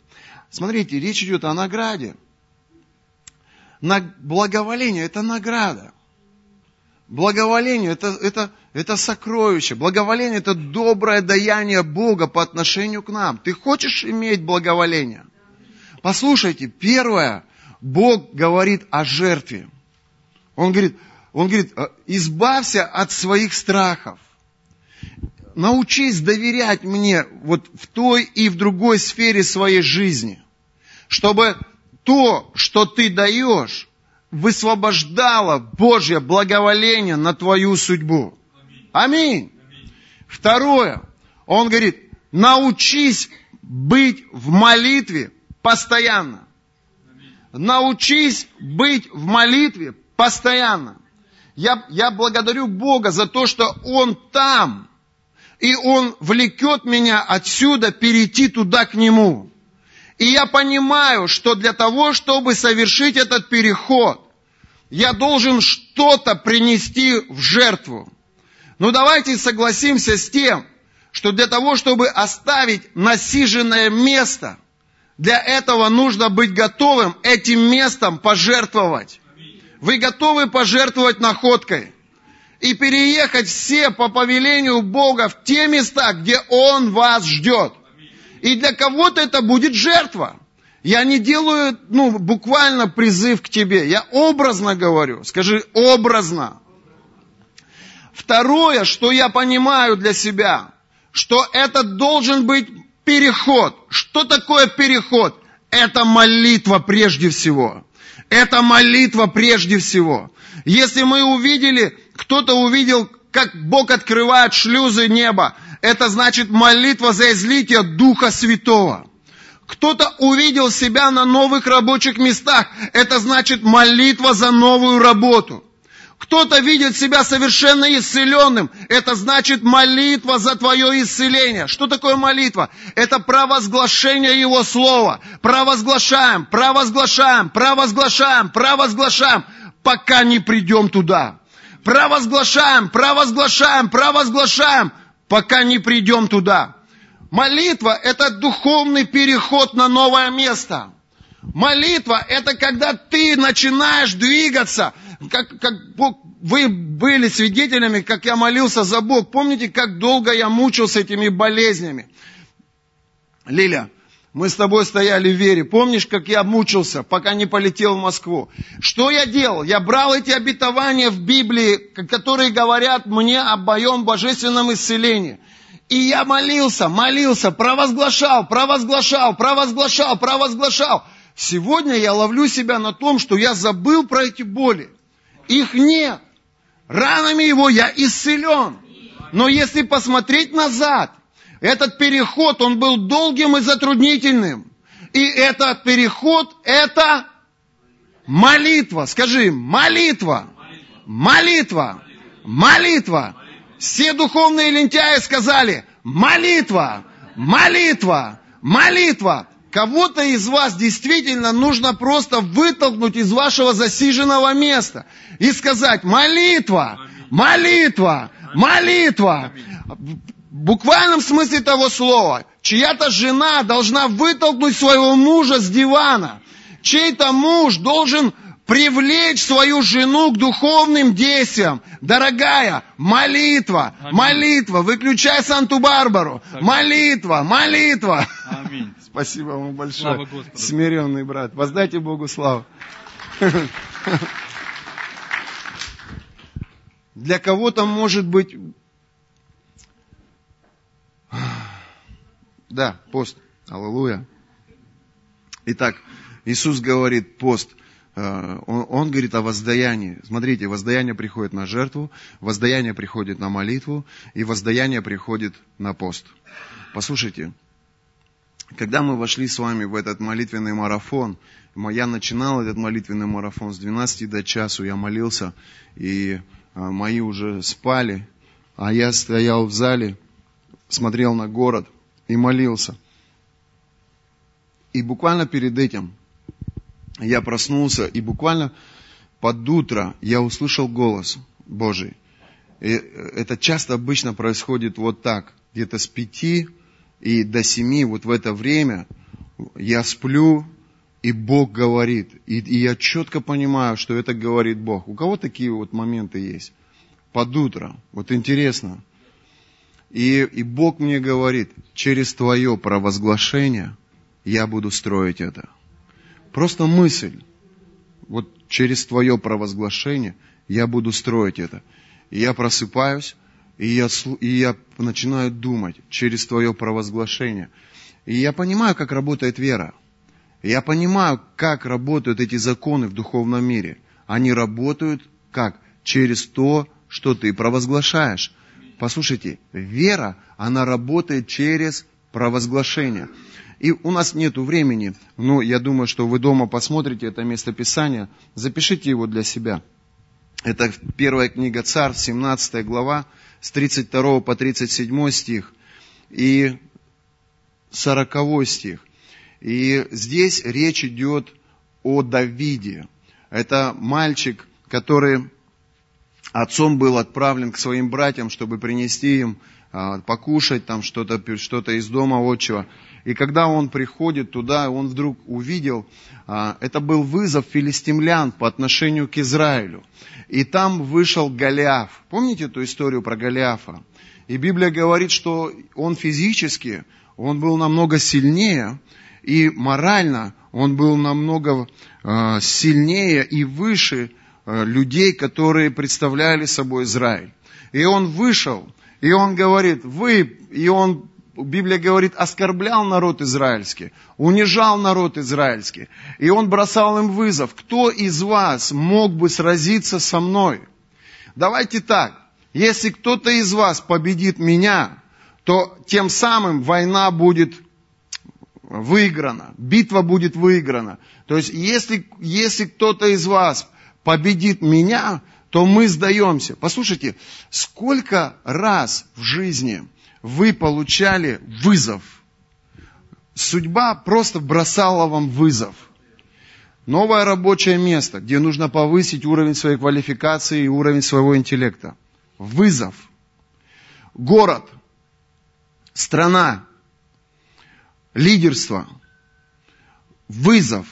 Смотрите, речь идет о награде. Благоволение – это награда. Благоволение это, это, это сокровище. Благоволение это доброе даяние Бога по отношению к нам. Ты хочешь иметь благоволение? Послушайте, первое, Бог говорит о жертве. Он говорит, он говорит, избавься от своих страхов научись доверять мне вот в той и в другой сфере своей жизни, чтобы то, что ты даешь, высвобождало Божье благоволение на твою судьбу. Аминь. Второе, он говорит, научись быть в молитве постоянно. Научись быть в молитве постоянно. Я, я благодарю Бога за то, что Он там, и Он влекет меня отсюда перейти туда к Нему. И я понимаю, что для того, чтобы совершить этот переход, я должен что-то принести в жертву. Но давайте согласимся с тем, что для того, чтобы оставить насиженное место, для этого нужно быть готовым этим местом пожертвовать. Вы готовы пожертвовать находкой? И переехать все по повелению Бога в те места, где Он вас ждет. И для кого-то это будет жертва. Я не делаю, ну, буквально призыв к тебе. Я образно говорю. Скажи, образно. Второе, что я понимаю для себя, что это должен быть переход. Что такое переход? Это молитва прежде всего. Это молитва прежде всего. Если мы увидели кто-то увидел, как Бог открывает шлюзы неба. Это значит молитва за излитие Духа Святого. Кто-то увидел себя на новых рабочих местах. Это значит молитва за новую работу. Кто-то видит себя совершенно исцеленным. Это значит молитва за твое исцеление. Что такое молитва? Это провозглашение Его Слова. Провозглашаем, провозглашаем, провозглашаем, провозглашаем, пока не придем туда провозглашаем, провозглашаем, провозглашаем, пока не придем туда. Молитва – это духовный переход на новое место. Молитва – это когда ты начинаешь двигаться, как, как Бог, вы были свидетелями, как я молился за Бог. Помните, как долго я мучился этими болезнями? Лиля, мы с тобой стояли в вере. Помнишь, как я мучился, пока не полетел в Москву? Что я делал? Я брал эти обетования в Библии, которые говорят мне об моем божественном исцелении. И я молился, молился, провозглашал, провозглашал, провозглашал, провозглашал. Сегодня я ловлю себя на том, что я забыл про эти боли. Их нет. Ранами его я исцелен. Но если посмотреть назад, этот переход, он был долгим и затруднительным. И этот переход, это молитва. Скажи, молитва. Молитва. Молитва. Все духовные лентяи сказали, молитва, молитва, молитва. Кого-то из вас действительно нужно просто вытолкнуть из вашего засиженного места и сказать, молитва, молитва, молитва буквальном смысле того слова, чья-то жена должна вытолкнуть своего мужа с дивана. Чей-то муж должен привлечь свою жену к духовным действиям. Дорогая, молитва, Аминь. молитва, выключай Санту-Барбару. Молитва, молитва. Аминь. Спасибо вам большое. Смиренный брат. Воздайте Богу славу. Для кого-то может быть... Да, пост. Аллилуйя. Итак, Иисус говорит пост. Э, он, он говорит о воздаянии. Смотрите, воздаяние приходит на жертву, воздаяние приходит на молитву, и воздаяние приходит на пост. Послушайте, когда мы вошли с вами в этот молитвенный марафон, я начинал этот молитвенный марафон с 12 до часу, я молился, и а, мои уже спали, а я стоял в зале, смотрел на город и молился. И буквально перед этим я проснулся, и буквально под утро я услышал голос Божий. И это часто обычно происходит вот так, где-то с пяти и до семи, вот в это время я сплю, и Бог говорит. И, и я четко понимаю, что это говорит Бог. У кого такие вот моменты есть? Под утро. Вот интересно. И, и Бог мне говорит, через твое провозглашение я буду строить это. Просто мысль. Вот через твое провозглашение я буду строить это. И я просыпаюсь, и я, и я начинаю думать через твое провозглашение. И я понимаю, как работает вера. Я понимаю, как работают эти законы в духовном мире. Они работают как? Через то, что ты провозглашаешь. Послушайте, вера, она работает через провозглашение. И у нас нет времени, но я думаю, что вы дома посмотрите это место Писания, запишите его для себя. Это первая книга Царств, 17 глава, с 32 по 37 стих и 40 стих. И здесь речь идет о Давиде. Это мальчик, который отцом был отправлен к своим братьям, чтобы принести им а, покушать там что-то что из дома отчего. И когда он приходит туда, он вдруг увидел, а, это был вызов филистимлян по отношению к Израилю. И там вышел Голиаф. Помните эту историю про Голиафа? И Библия говорит, что он физически, он был намного сильнее, и морально он был намного э, сильнее и выше людей, которые представляли собой Израиль. И он вышел, и он говорит, вы, и он, Библия говорит, оскорблял народ израильский, унижал народ израильский. И он бросал им вызов, кто из вас мог бы сразиться со мной? Давайте так, если кто-то из вас победит меня, то тем самым война будет выиграна, битва будет выиграна. То есть, если, если кто-то из вас победит меня, то мы сдаемся. Послушайте, сколько раз в жизни вы получали вызов? Судьба просто бросала вам вызов. Новое рабочее место, где нужно повысить уровень своей квалификации и уровень своего интеллекта. Вызов. Город, страна, лидерство, вызов.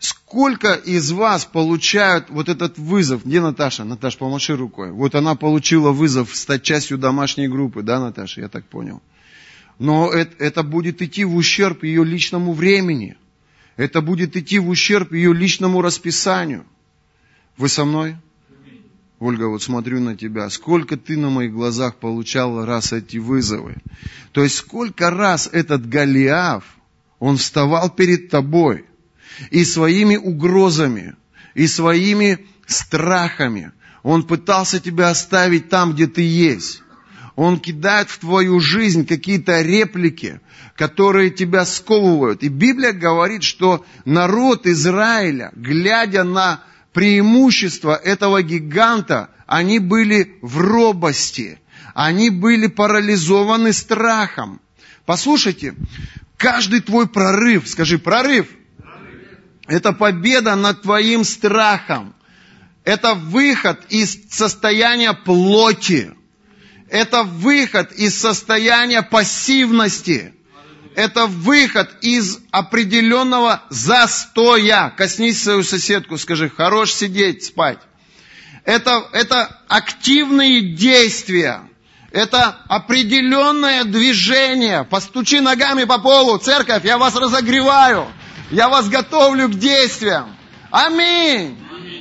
Сколько из вас получают вот этот вызов? Где Наташа? Наташа, помаши рукой. Вот она получила вызов стать частью домашней группы, да, Наташа, я так понял. Но это, это будет идти в ущерб ее личному времени. Это будет идти в ущерб ее личному расписанию. Вы со мной? Ольга, вот смотрю на тебя, сколько ты на моих глазах получала раз эти вызовы. То есть сколько раз этот Голиаф, он вставал перед тобой и своими угрозами, и своими страхами, он пытался тебя оставить там, где ты есть. Он кидает в твою жизнь какие-то реплики, которые тебя сковывают. И Библия говорит, что народ Израиля, глядя на преимущества этого гиганта, они были в робости, они были парализованы страхом. Послушайте, каждый твой прорыв, скажи, прорыв, это победа над твоим страхом. Это выход из состояния плоти. Это выход из состояния пассивности это выход из определенного застоя. Коснись свою соседку, скажи, хорош сидеть, спать. Это, это активные действия. Это определенное движение. Постучи ногами по полу. Церковь, я вас разогреваю. Я вас готовлю к действиям. Аминь.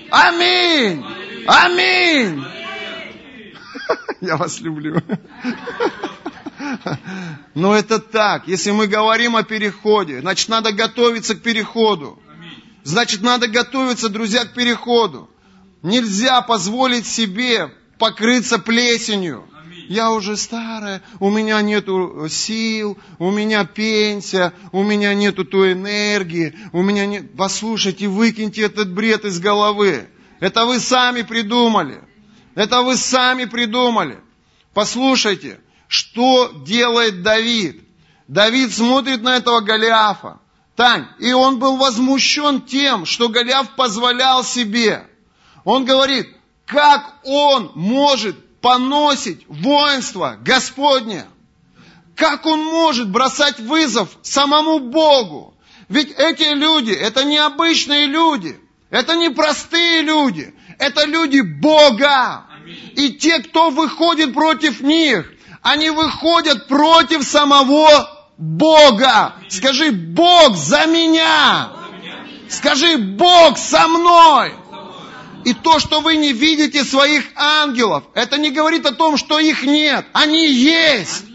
Аминь. Аминь. Я вас люблю. Но это так. Если мы говорим о переходе, значит, надо готовиться к переходу. Значит, надо готовиться, друзья, к переходу. Нельзя позволить себе покрыться плесенью. Я уже старая, у меня нету сил, у меня пенсия, у меня нету той энергии, у меня нет... Послушайте, выкиньте этот бред из головы. Это вы сами придумали. Это вы сами придумали. Послушайте, что делает Давид? Давид смотрит на этого Голиафа. Тань, и он был возмущен тем, что Голиаф позволял себе. Он говорит, как он может поносить воинство Господне? Как он может бросать вызов самому Богу? Ведь эти люди, это не обычные люди, это не простые люди, это люди Бога. И те, кто выходит против них, они выходят против самого Бога. Скажи, Бог за меня. Скажи, Бог со мной. И то, что вы не видите своих ангелов, это не говорит о том, что их нет. Они есть.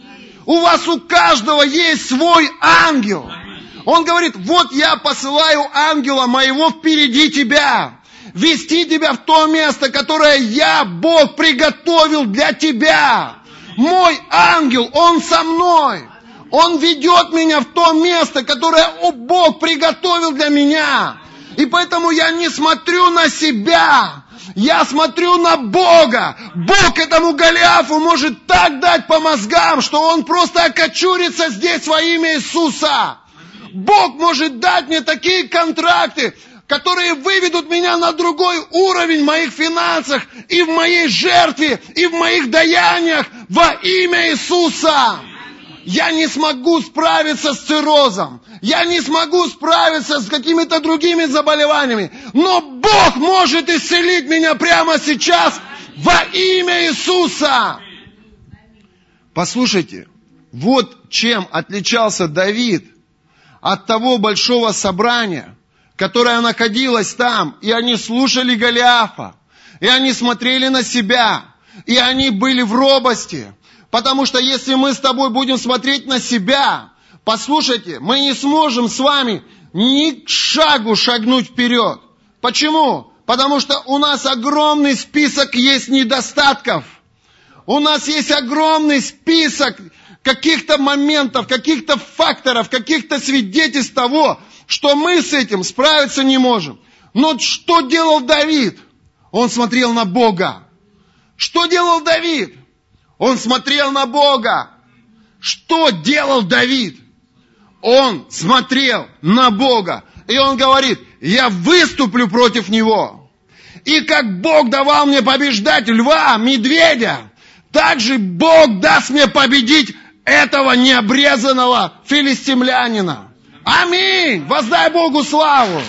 У вас у каждого есть свой ангел. Он говорит, вот я посылаю ангела моего впереди тебя. Вести тебя в то место, которое я, Бог, приготовил для тебя. Мой ангел, он со мной. Он ведет меня в то место, которое о, Бог приготовил для меня. И поэтому я не смотрю на себя, я смотрю на Бога. Бог этому Голиафу может так дать по мозгам, что он просто окочурится здесь во имя Иисуса. Бог может дать мне такие контракты, которые выведут меня на другой уровень в моих финансах и в моей жертве, и в моих даяниях во имя Иисуса. Я не смогу справиться с циррозом. Я не смогу справиться с какими-то другими заболеваниями. Но Бог может исцелить меня прямо сейчас во имя Иисуса. Послушайте, вот чем отличался Давид от того большого собрания, которое находилось там, и они слушали Голиафа, и они смотрели на себя, и они были в робости, Потому что если мы с тобой будем смотреть на себя, послушайте, мы не сможем с вами ни шагу шагнуть вперед. Почему? Потому что у нас огромный список есть недостатков. У нас есть огромный список каких-то моментов, каких-то факторов, каких-то свидетельств того, что мы с этим справиться не можем. Но что делал Давид? Он смотрел на Бога. Что делал Давид? Он смотрел на Бога. Что делал Давид? Он смотрел на Бога. И он говорит, я выступлю против него. И как Бог давал мне побеждать льва, медведя, так же Бог даст мне победить этого необрезанного филистимлянина. Аминь! Воздай Богу славу!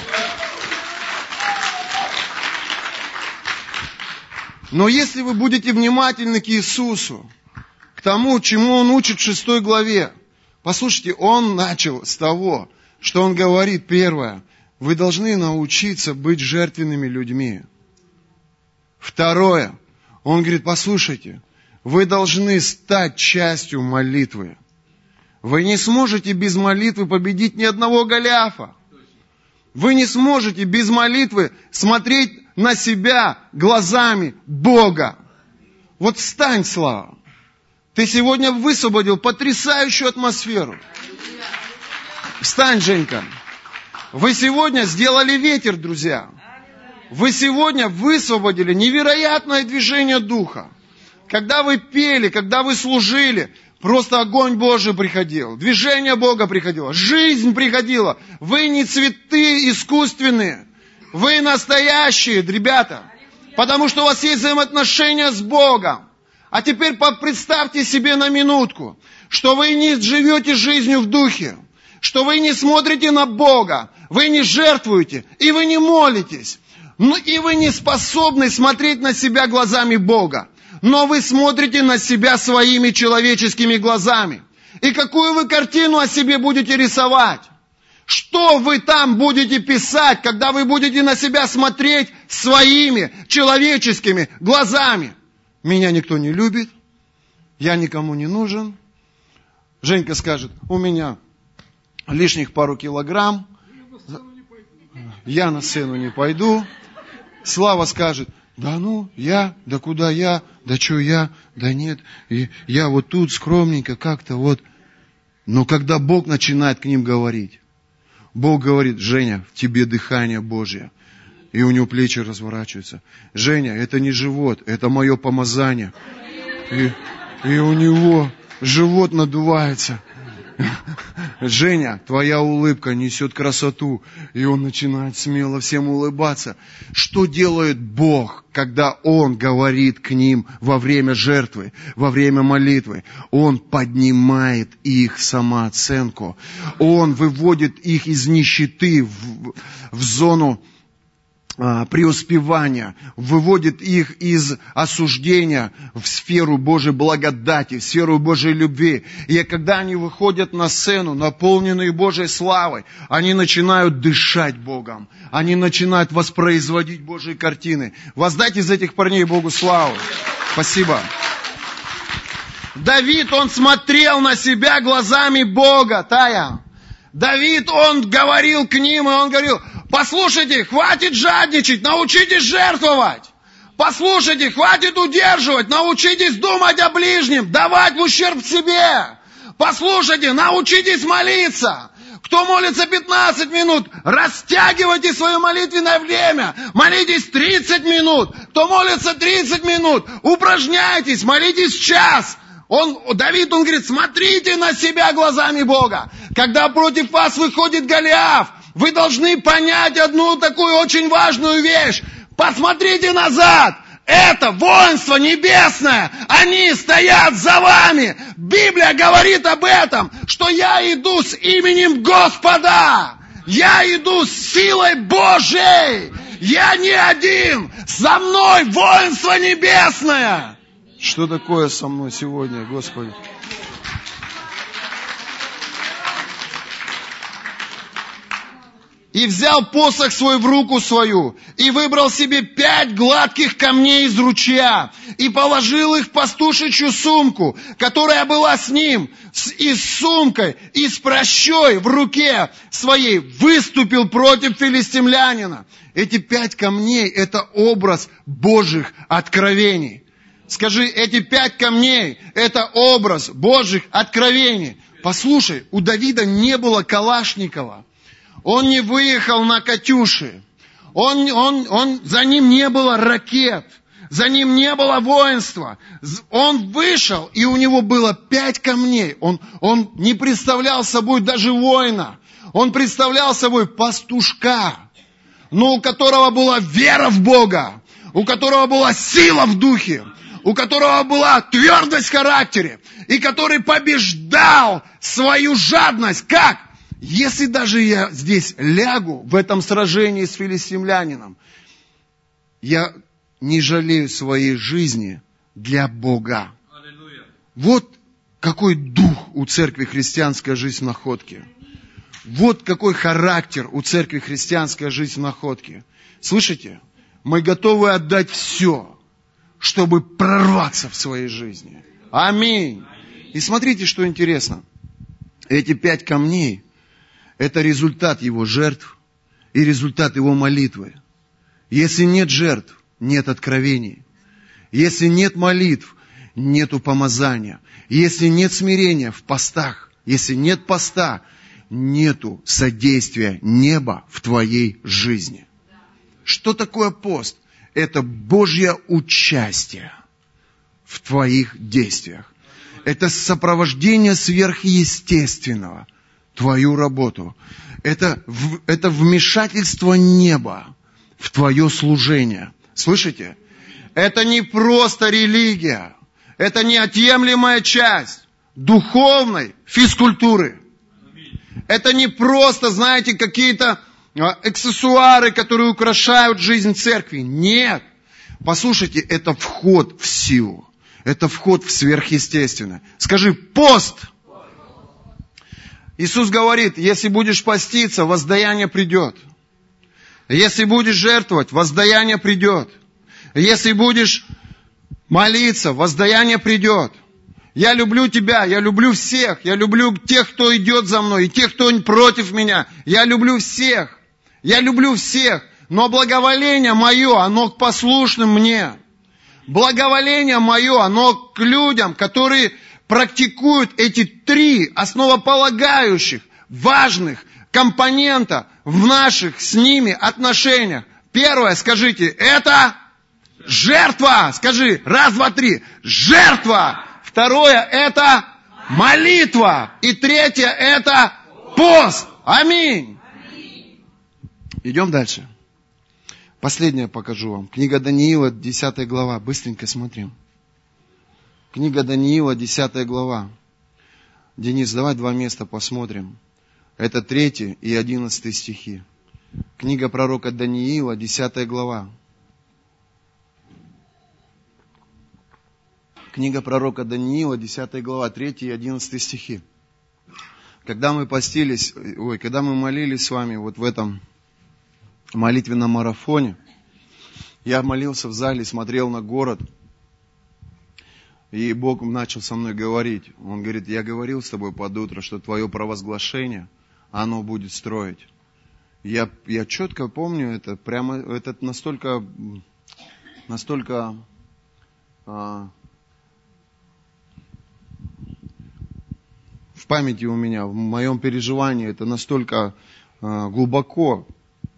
Но если вы будете внимательны к Иисусу, к тому, чему Он учит в шестой главе, послушайте, Он начал с того, что Он говорит, первое, вы должны научиться быть жертвенными людьми. Второе, Он говорит, послушайте, вы должны стать частью молитвы. Вы не сможете без молитвы победить ни одного Голиафа. Вы не сможете без молитвы смотреть на себя глазами Бога. Вот встань, Слава. Ты сегодня высвободил потрясающую атмосферу. Встань, Женька. Вы сегодня сделали ветер, друзья. Вы сегодня высвободили невероятное движение Духа. Когда вы пели, когда вы служили, просто огонь Божий приходил, движение Бога приходило, жизнь приходила. Вы не цветы искусственные. Вы настоящие, ребята. Потому что у вас есть взаимоотношения с Богом. А теперь представьте себе на минутку, что вы не живете жизнью в духе, что вы не смотрите на Бога, вы не жертвуете, и вы не молитесь, ну и вы не способны смотреть на себя глазами Бога. но вы смотрите на себя своими человеческими глазами. И какую вы картину о себе будете рисовать? Что вы там будете писать, когда вы будете на себя смотреть своими человеческими глазами? Меня никто не любит, я никому не нужен. Женька скажет, у меня лишних пару килограмм, я на сцену не пойду. Слава скажет, да ну, я, да куда я, да что я, да нет, и я вот тут скромненько как-то вот. Но когда Бог начинает к ним говорить, Бог говорит, Женя, в тебе дыхание Божье. И у него плечи разворачиваются. Женя, это не живот, это мое помазание. И, и у него живот надувается. Женя, твоя улыбка несет красоту. И он начинает смело всем улыбаться. Что делает Бог, когда Он говорит к ним во время жертвы, во время молитвы? Он поднимает их самооценку. Он выводит их из нищеты в, в зону преуспевания, выводит их из осуждения в сферу Божьей благодати, в сферу Божьей любви. И когда они выходят на сцену, наполненные Божьей славой, они начинают дышать Богом, они начинают воспроизводить Божьи картины. Воздайте из этих парней Богу славу. Спасибо. Давид, он смотрел на себя глазами Бога, Тая. Давид, он говорил к ним, и он говорил, Послушайте, хватит жадничать, научитесь жертвовать. Послушайте, хватит удерживать, научитесь думать о ближнем, давать в ущерб себе. Послушайте, научитесь молиться. Кто молится 15 минут, растягивайте свое молитвенное время. Молитесь 30 минут. Кто молится 30 минут, упражняйтесь, молитесь час. Он, Давид, он говорит, смотрите на себя глазами Бога. Когда против вас выходит Голиаф, вы должны понять одну такую очень важную вещь. Посмотрите назад. Это воинство небесное. Они стоят за вами. Библия говорит об этом, что я иду с именем Господа. Я иду с силой Божьей. Я не один. Со мной воинство небесное. Что такое со мной сегодня, Господи? И взял посох свой в руку свою, и выбрал себе пять гладких камней из ручья, и положил их в пастушечью сумку, которая была с ним, и с сумкой, и с прощой в руке своей, выступил против филистимлянина. Эти пять камней – это образ Божьих откровений. Скажи, эти пять камней – это образ Божьих откровений. Послушай, у Давида не было Калашникова – он не выехал на Катюши. Он, он, он, за ним не было ракет. За ним не было воинства. Он вышел, и у него было пять камней. Он, он не представлял собой даже воина. Он представлял собой пастушка, но у которого была вера в Бога, у которого была сила в духе, у которого была твердость в характере, и который побеждал свою жадность. Как? Если даже я здесь лягу в этом сражении с филистимлянином, я не жалею своей жизни для Бога. Вот какой дух у церкви христианская жизнь в находке. Вот какой характер у церкви христианская жизнь в находке. Слышите? Мы готовы отдать все, чтобы прорваться в своей жизни. Аминь. И смотрите, что интересно. Эти пять камней, это результат его жертв и результат его молитвы. Если нет жертв, нет откровений. Если нет молитв, нету помазания. Если нет смирения в постах, если нет поста, нету содействия неба в твоей жизни. Что такое пост? Это Божье участие в твоих действиях. Это сопровождение сверхъестественного – твою работу. Это, это вмешательство неба в твое служение. Слышите? Это не просто религия. Это неотъемлемая часть духовной физкультуры. Это не просто, знаете, какие-то а, аксессуары, которые украшают жизнь церкви. Нет. Послушайте, это вход в силу. Это вход в сверхъестественное. Скажи, пост! Иисус говорит, если будешь поститься, воздаяние придет. Если будешь жертвовать, воздаяние придет. Если будешь молиться, воздаяние придет. Я люблю тебя, я люблю всех, я люблю тех, кто идет за мной, и тех, кто против меня. Я люблю всех, я люблю всех. Но благоволение мое, оно к послушным мне. Благоволение мое, оно к людям, которые практикуют эти три основополагающих, важных компонента в наших с ними отношениях. Первое, скажите, это жертва. Скажи, раз, два, три. Жертва. Второе, это молитва. И третье, это пост. Аминь. Идем дальше. Последнее покажу вам. Книга Даниила, 10 глава. Быстренько смотрим. Книга Даниила, 10 глава. Денис, давай два места посмотрим. Это 3 и 11 стихи. Книга пророка Даниила, 10 глава. Книга пророка Даниила, 10 глава, 3 и 11 стихи. Когда мы постились, ой, когда мы молились с вами вот в этом молитвенном марафоне, я молился в зале, смотрел на город – и Бог начал со мной говорить. Он говорит, я говорил с тобой под утро, что твое провозглашение, оно будет строить. Я, я четко помню это, прямо это настолько, настолько а, в памяти у меня, в моем переживании, это настолько а, глубоко.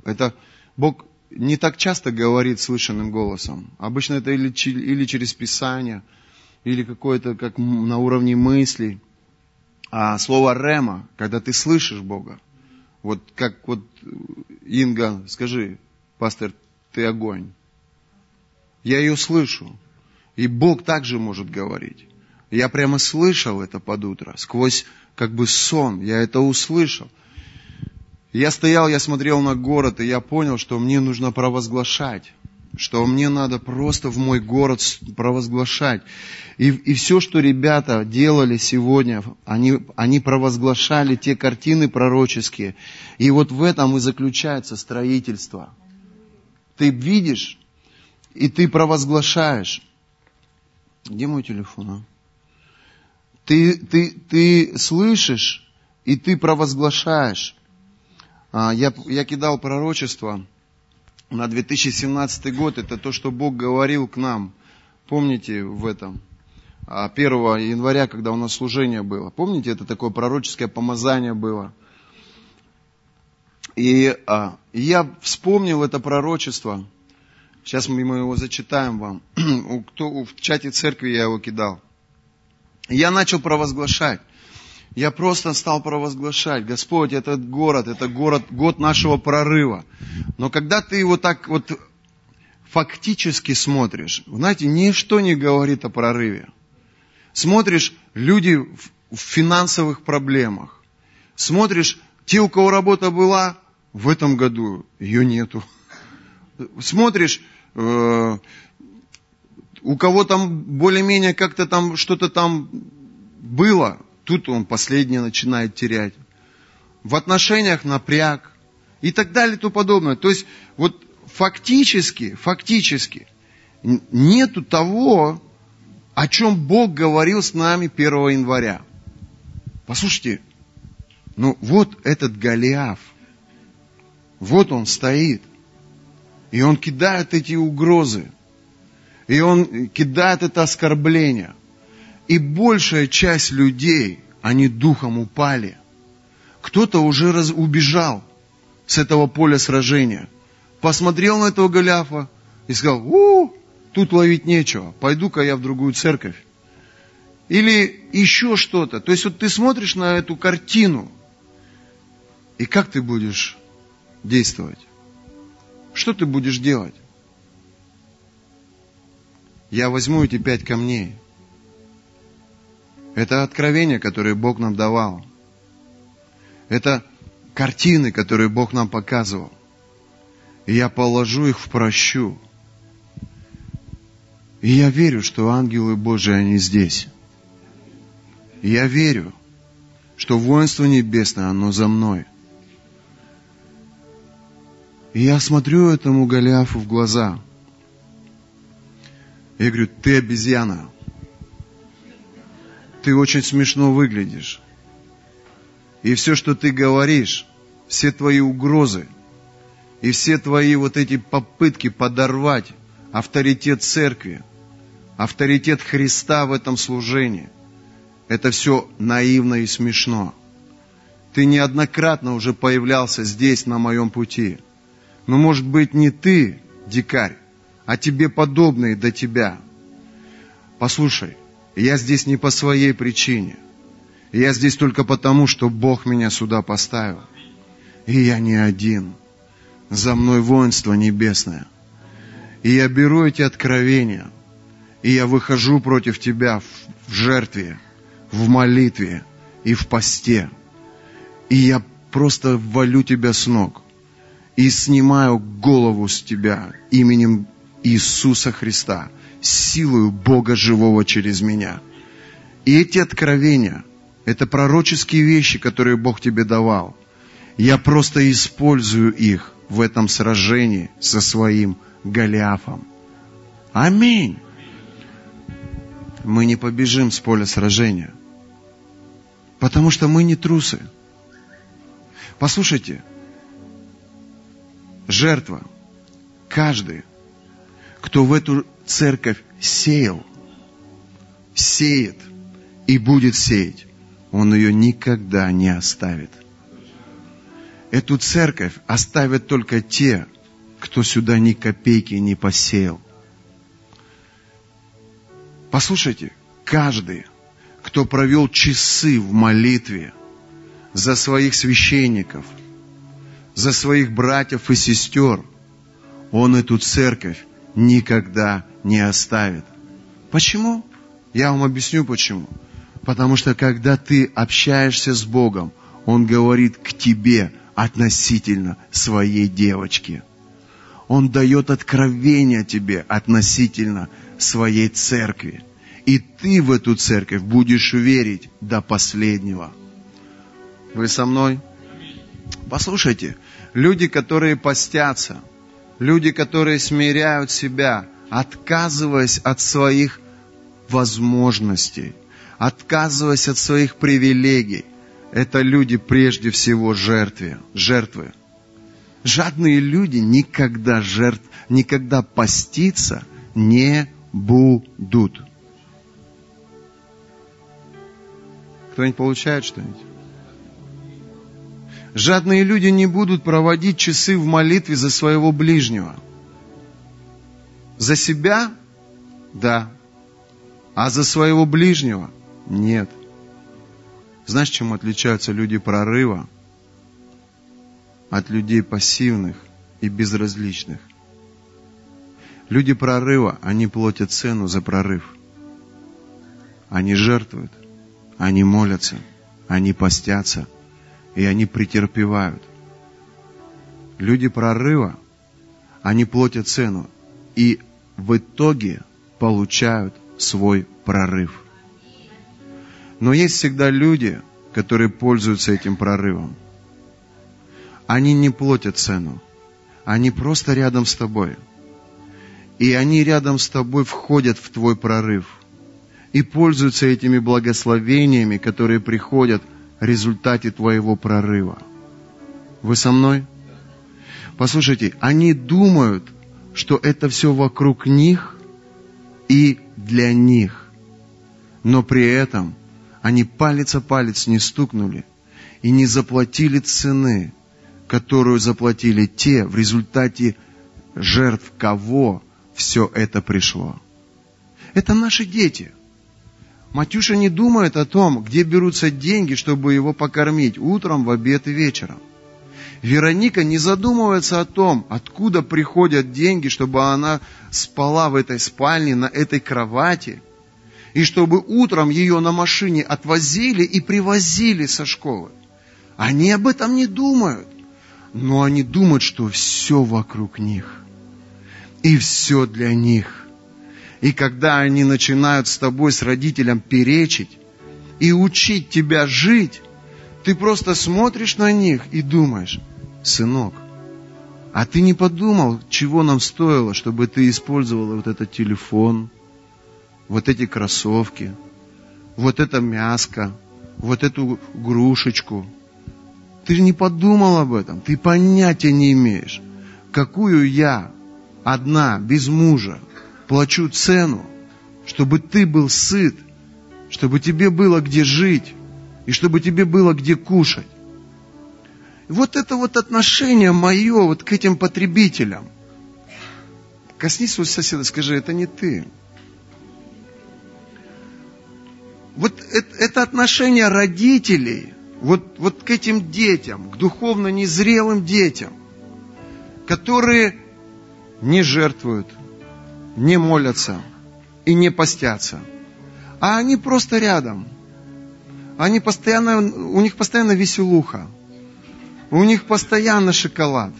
Это Бог не так часто говорит слышанным голосом. Обычно это или, или через Писание – или какое-то как на уровне мыслей. А слово рема, когда ты слышишь Бога, вот как вот Инга, скажи, пастор, ты огонь. Я ее слышу. И Бог также может говорить. Я прямо слышал это под утро, сквозь как бы сон, я это услышал. Я стоял, я смотрел на город, и я понял, что мне нужно провозглашать что мне надо просто в мой город провозглашать. И, и все, что ребята делали сегодня, они, они провозглашали те картины пророческие. И вот в этом и заключается строительство. Ты видишь, и ты провозглашаешь. Где мой телефон? А? Ты, ты, ты слышишь, и ты провозглашаешь. А, я, я кидал пророчество на 2017 год, это то, что Бог говорил к нам. Помните в этом? 1 а, января, когда у нас служение было. Помните, это такое пророческое помазание было. И, а, я вспомнил это пророчество. Сейчас мы его зачитаем вам. Кто, в чате церкви я его кидал. Я начал провозглашать. Я просто стал провозглашать, Господь, этот город, это город, год нашего прорыва. Но когда ты его так вот фактически смотришь, знаете, ничто не говорит о прорыве. Смотришь, люди в финансовых проблемах. Смотришь, те, у кого работа была, в этом году ее нету. Смотришь, э, у кого там более-менее как-то там что-то там было, Тут он последнее начинает терять. В отношениях напряг и так далее и тому подобное. То есть вот фактически, фактически нету того, о чем Бог говорил с нами 1 января. Послушайте, ну вот этот Голиаф, вот он стоит, и он кидает эти угрозы, и он кидает это оскорбление. И большая часть людей, они духом упали. Кто-то уже раз, убежал с этого поля сражения. Посмотрел на этого Голиафа и сказал, у, тут ловить нечего, пойду-ка я в другую церковь. Или еще что-то. То есть вот ты смотришь на эту картину, и как ты будешь действовать? Что ты будешь делать? Я возьму эти пять камней – это откровения, которые Бог нам давал. Это картины, которые Бог нам показывал. И я положу их в прощу. И я верю, что ангелы Божии, они здесь. И я верю, что воинство небесное, оно за мной. И я смотрю этому Голиафу в глаза. Я говорю, ты обезьяна. Ты очень смешно выглядишь. И все, что ты говоришь, все твои угрозы, и все твои вот эти попытки подорвать авторитет церкви, авторитет Христа в этом служении, это все наивно и смешно. Ты неоднократно уже появлялся здесь, на моем пути. Но, может быть, не ты, дикарь, а тебе подобные до тебя. Послушай, я здесь не по своей причине. Я здесь только потому, что Бог меня сюда поставил. И я не один. За мной воинство небесное. И я беру эти откровения, и я выхожу против тебя в жертве, в молитве и в посте. И я просто валю тебя с ног и снимаю голову с тебя именем Иисуса Христа, силою Бога живого через меня. И эти откровения, это пророческие вещи, которые Бог тебе давал. Я просто использую их в этом сражении со своим Голиафом. Аминь. Мы не побежим с поля сражения. Потому что мы не трусы. Послушайте, жертва, каждый, кто в эту церковь сеял, сеет и будет сеять, он ее никогда не оставит. Эту церковь оставят только те, кто сюда ни копейки не посеял. Послушайте, каждый – кто провел часы в молитве за своих священников, за своих братьев и сестер, он эту церковь никогда не оставит. Почему? Я вам объясню почему. Потому что когда ты общаешься с Богом, Он говорит к тебе относительно своей девочки. Он дает откровение тебе относительно своей церкви. И ты в эту церковь будешь верить до последнего. Вы со мной? Послушайте, люди, которые постятся, люди, которые смиряют себя, отказываясь от своих возможностей, отказываясь от своих привилегий, это люди прежде всего жертвы, жертвы. Жадные люди никогда жертв, никогда поститься не будут. Кто-нибудь получает что-нибудь? Жадные люди не будут проводить часы в молитве за своего ближнего. За себя? Да. А за своего ближнего? Нет. Знаешь, чем отличаются люди прорыва от людей пассивных и безразличных? Люди прорыва, они платят цену за прорыв. Они жертвуют – они молятся, они постятся, и они претерпевают. Люди прорыва, они платят цену, и в итоге получают свой прорыв. Но есть всегда люди, которые пользуются этим прорывом. Они не платят цену. Они просто рядом с тобой. И они рядом с тобой входят в твой прорыв и пользуются этими благословениями, которые приходят результате твоего прорыва. Вы со мной? Послушайте, они думают, что это все вокруг них и для них. Но при этом они палец о палец не стукнули и не заплатили цены, которую заплатили те в результате жертв кого все это пришло. Это наши дети. Матюша не думает о том, где берутся деньги, чтобы его покормить утром, в обед и вечером. Вероника не задумывается о том, откуда приходят деньги, чтобы она спала в этой спальне, на этой кровати, и чтобы утром ее на машине отвозили и привозили со школы. Они об этом не думают, но они думают, что все вокруг них, и все для них – И когда они начинают с тобой, с родителем перечить и учить тебя жить, ты просто смотришь на них и думаешь, сынок, а ты не подумал, чего нам стоило, чтобы ты использовал вот этот телефон, вот эти кроссовки, вот это мяско, вот эту грушечку. Ты не подумал об этом, ты понятия не имеешь, какую я одна, без мужа, плачу цену, чтобы ты был сыт, чтобы тебе было где жить и чтобы тебе было где кушать. Вот это вот отношение мое вот к этим потребителям. Коснись своего соседа, скажи, это не ты. Вот это отношение родителей вот, вот к этим детям, к духовно незрелым детям, которые не жертвуют, не молятся и не постятся. А они просто рядом. Они постоянно, у них постоянно веселуха. У них постоянно шоколад.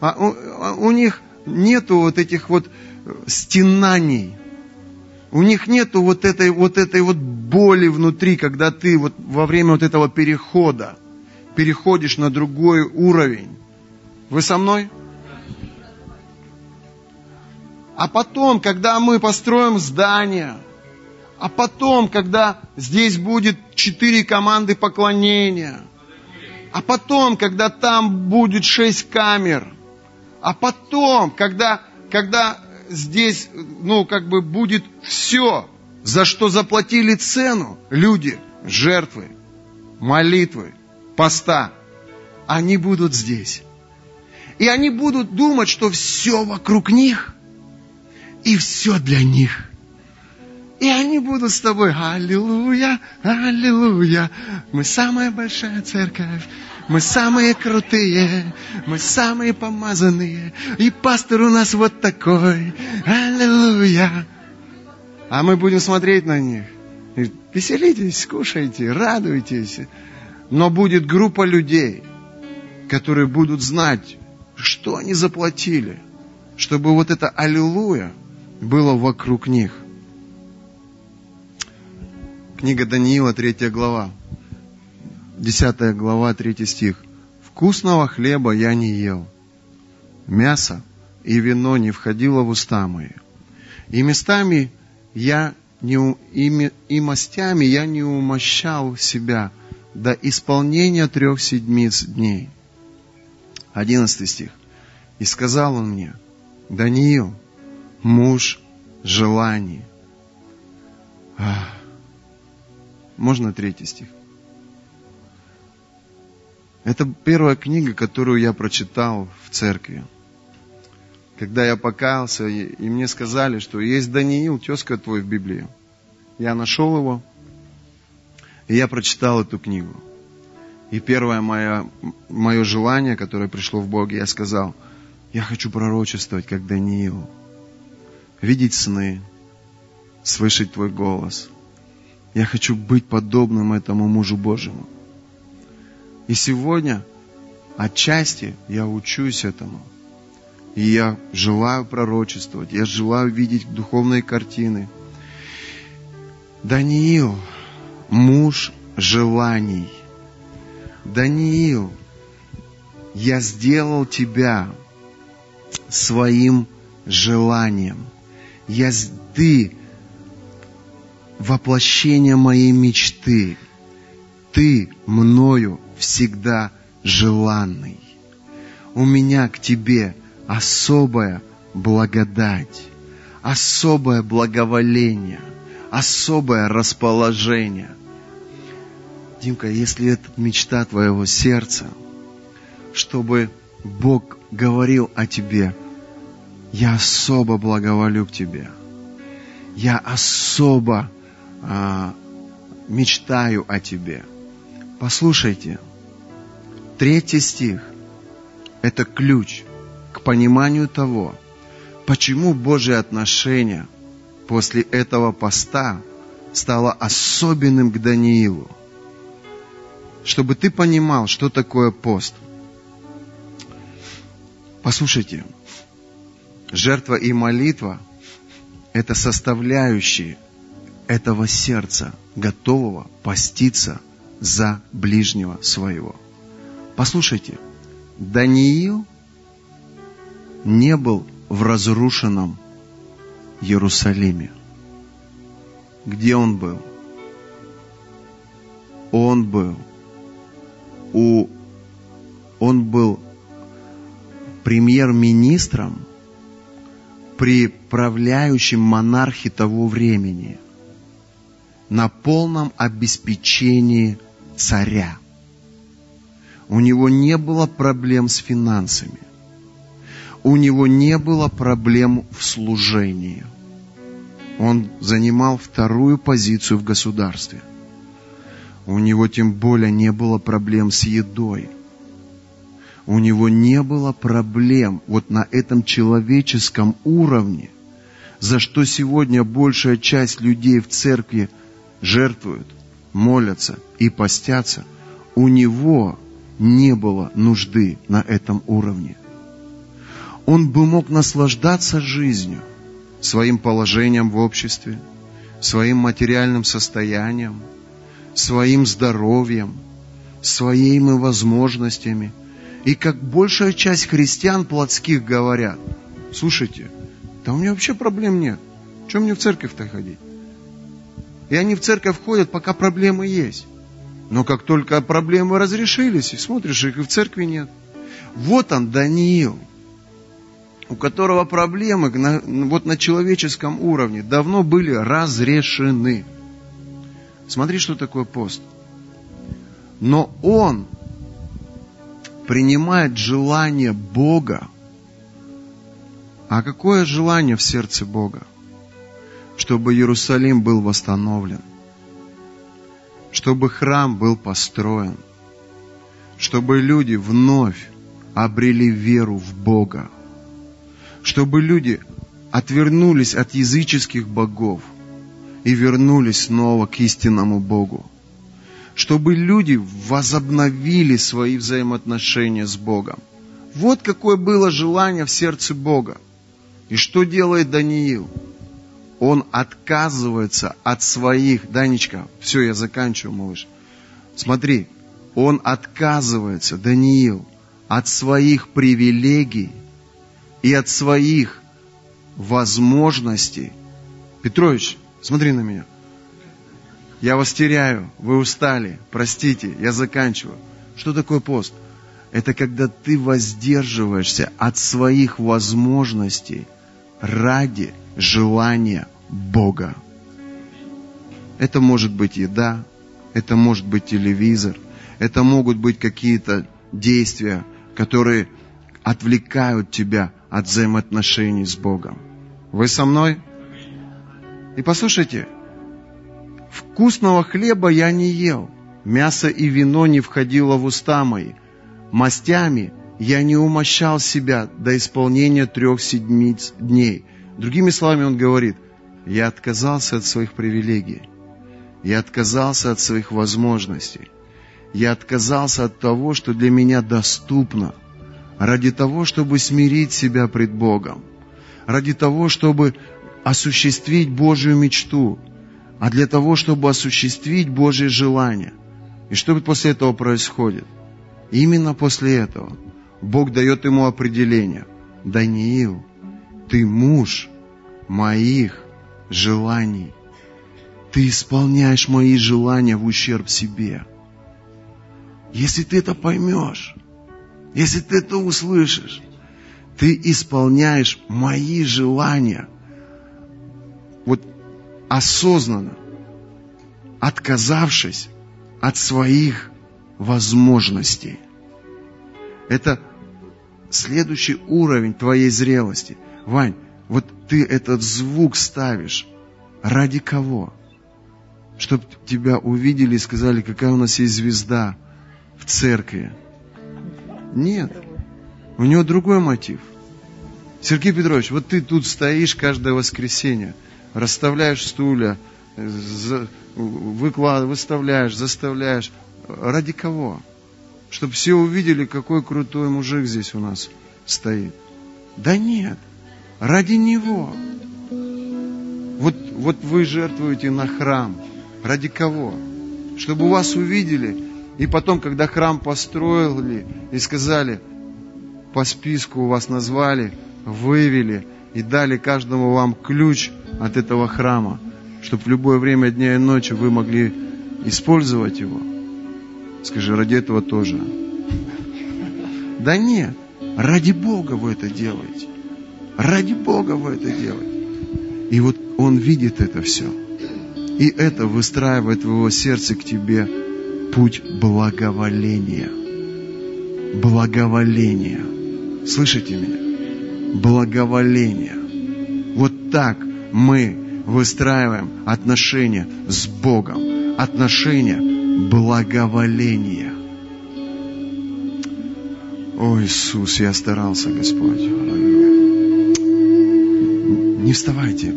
А у, а у них нету вот этих вот стенаний. У них нету вот этой, вот этой вот боли внутри, когда ты вот во время вот этого перехода переходишь на другой уровень. Вы со мной? А потом, когда мы построим здание, а потом, когда здесь будет четыре команды поклонения, а потом, когда там будет шесть камер, а потом, когда, когда здесь, ну, как бы будет все, за что заплатили цену люди, жертвы, молитвы, поста, они будут здесь. И они будут думать, что все вокруг них и все для них. И они будут с тобой, аллилуйя, аллилуйя, мы самая большая церковь, мы самые крутые, мы самые помазанные, и пастор у нас вот такой, аллилуйя. А мы будем смотреть на них. Веселитесь, кушайте, радуйтесь. Но будет группа людей, которые будут знать, что они заплатили, чтобы вот это аллилуйя было вокруг них. Книга Даниила, третья глава, десятая глава, третий стих. «Вкусного хлеба я не ел, мясо и вино не входило в уста мои, и местами я не, и, и мастями я не умощал себя до исполнения трех седмиц дней». Одиннадцатый стих. «И сказал он мне, Даниил, муж желаний. Можно третий стих? Это первая книга, которую я прочитал в церкви. Когда я покаялся, и, мне сказали, что есть Даниил, тезка твой в Библии. Я нашел его, и я прочитал эту книгу. И первое мое, мое желание, которое пришло в Боге, я сказал, я хочу пророчествовать, как Даниил видеть сны, слышать Твой голос. Я хочу быть подобным этому мужу Божьему. И сегодня отчасти я учусь этому. И я желаю пророчествовать, я желаю видеть духовные картины. Даниил, муж желаний. Даниил, я сделал тебя своим желанием – я, ты воплощение моей мечты. Ты мною всегда желанный. У меня к тебе особая благодать, особое благоволение, особое расположение. Димка, если это мечта твоего сердца, чтобы Бог говорил о тебе – я особо благоволю к Тебе. Я особо а, мечтаю о Тебе. Послушайте, третий стих – это ключ к пониманию того, почему Божье отношение после этого поста стало особенным к Даниилу. Чтобы ты понимал, что такое пост. Послушайте, жертва и молитва это составляющие этого сердца, готового поститься за ближнего своего. Послушайте, Даниил не был в разрушенном Иерусалиме. Где он был? Он был у он был премьер-министром при правляющем монархе того времени на полном обеспечении царя. У него не было проблем с финансами. У него не было проблем в служении. Он занимал вторую позицию в государстве. У него тем более не было проблем с едой. У него не было проблем вот на этом человеческом уровне, за что сегодня большая часть людей в церкви жертвуют, молятся и постятся. У него не было нужды на этом уровне. Он бы мог наслаждаться жизнью, своим положением в обществе, своим материальным состоянием, своим здоровьем, своими возможностями. И как большая часть христиан плотских говорят, слушайте, да у меня вообще проблем нет. Чем мне в церковь-то ходить? И они в церковь ходят, пока проблемы есть. Но как только проблемы разрешились, и смотришь, их и в церкви нет. Вот он, Даниил, у которого проблемы на, вот на человеческом уровне давно были разрешены. Смотри, что такое пост. Но он принимает желание Бога. А какое желание в сердце Бога? Чтобы Иерусалим был восстановлен – чтобы храм был построен, чтобы люди вновь обрели веру в Бога, чтобы люди отвернулись от языческих богов и вернулись снова к истинному Богу, чтобы люди возобновили свои взаимоотношения с Богом. Вот какое было желание в сердце Бога. И что делает Даниил? он отказывается от своих... Данечка, все, я заканчиваю, малыш. Смотри, он отказывается, Даниил, от своих привилегий и от своих возможностей. Петрович, смотри на меня. Я вас теряю, вы устали, простите, я заканчиваю. Что такое пост? Это когда ты воздерживаешься от своих возможностей ради желания Бога. Это может быть еда, это может быть телевизор, это могут быть какие-то действия, которые отвлекают тебя от взаимоотношений с Богом. Вы со мной? И послушайте, вкусного хлеба я не ел, мясо и вино не входило в уста мои, мастями я не умощал себя до исполнения трех седмиц дней. Другими словами, он говорит, я отказался от своих привилегий. Я отказался от своих возможностей. Я отказался от того, что для меня доступно, ради того, чтобы смирить себя пред Богом, ради того, чтобы осуществить Божью мечту, а для того, чтобы осуществить Божье желание. И что после этого происходит? Именно после этого Бог дает ему определение. Даниил, ты муж моих желаний. Ты исполняешь мои желания в ущерб себе. Если ты это поймешь, если ты это услышишь, ты исполняешь мои желания вот осознанно, отказавшись от своих возможностей. Это следующий уровень твоей зрелости. Вань, вот ты этот звук ставишь. Ради кого? Чтобы тебя увидели и сказали, какая у нас есть звезда в церкви. Нет. У него другой мотив. Сергей Петрович, вот ты тут стоишь каждое воскресенье, расставляешь стулья, выклад, выставляешь, заставляешь. Ради кого? Чтобы все увидели, какой крутой мужик здесь у нас стоит. Да нет. Ради Него. вот вы жертвуете на храм. Ради кого? Чтобы вас увидели, и потом, когда храм построили и сказали, по списку вас назвали, вывели и дали каждому вам ключ от этого храма, чтобы в любое время дня и ночи вы могли использовать его. Скажи, ради этого тоже. Да нет, ради Бога вы это делаете. Ради Бога вы это делаете. И вот Он видит это все. И это выстраивает в его сердце к тебе путь благоволения. Благоволения. Слышите меня? Благоволения. Вот так мы выстраиваем отношения с Богом. Отношения благоволения. О, Иисус, я старался, Господь. Не вставайте.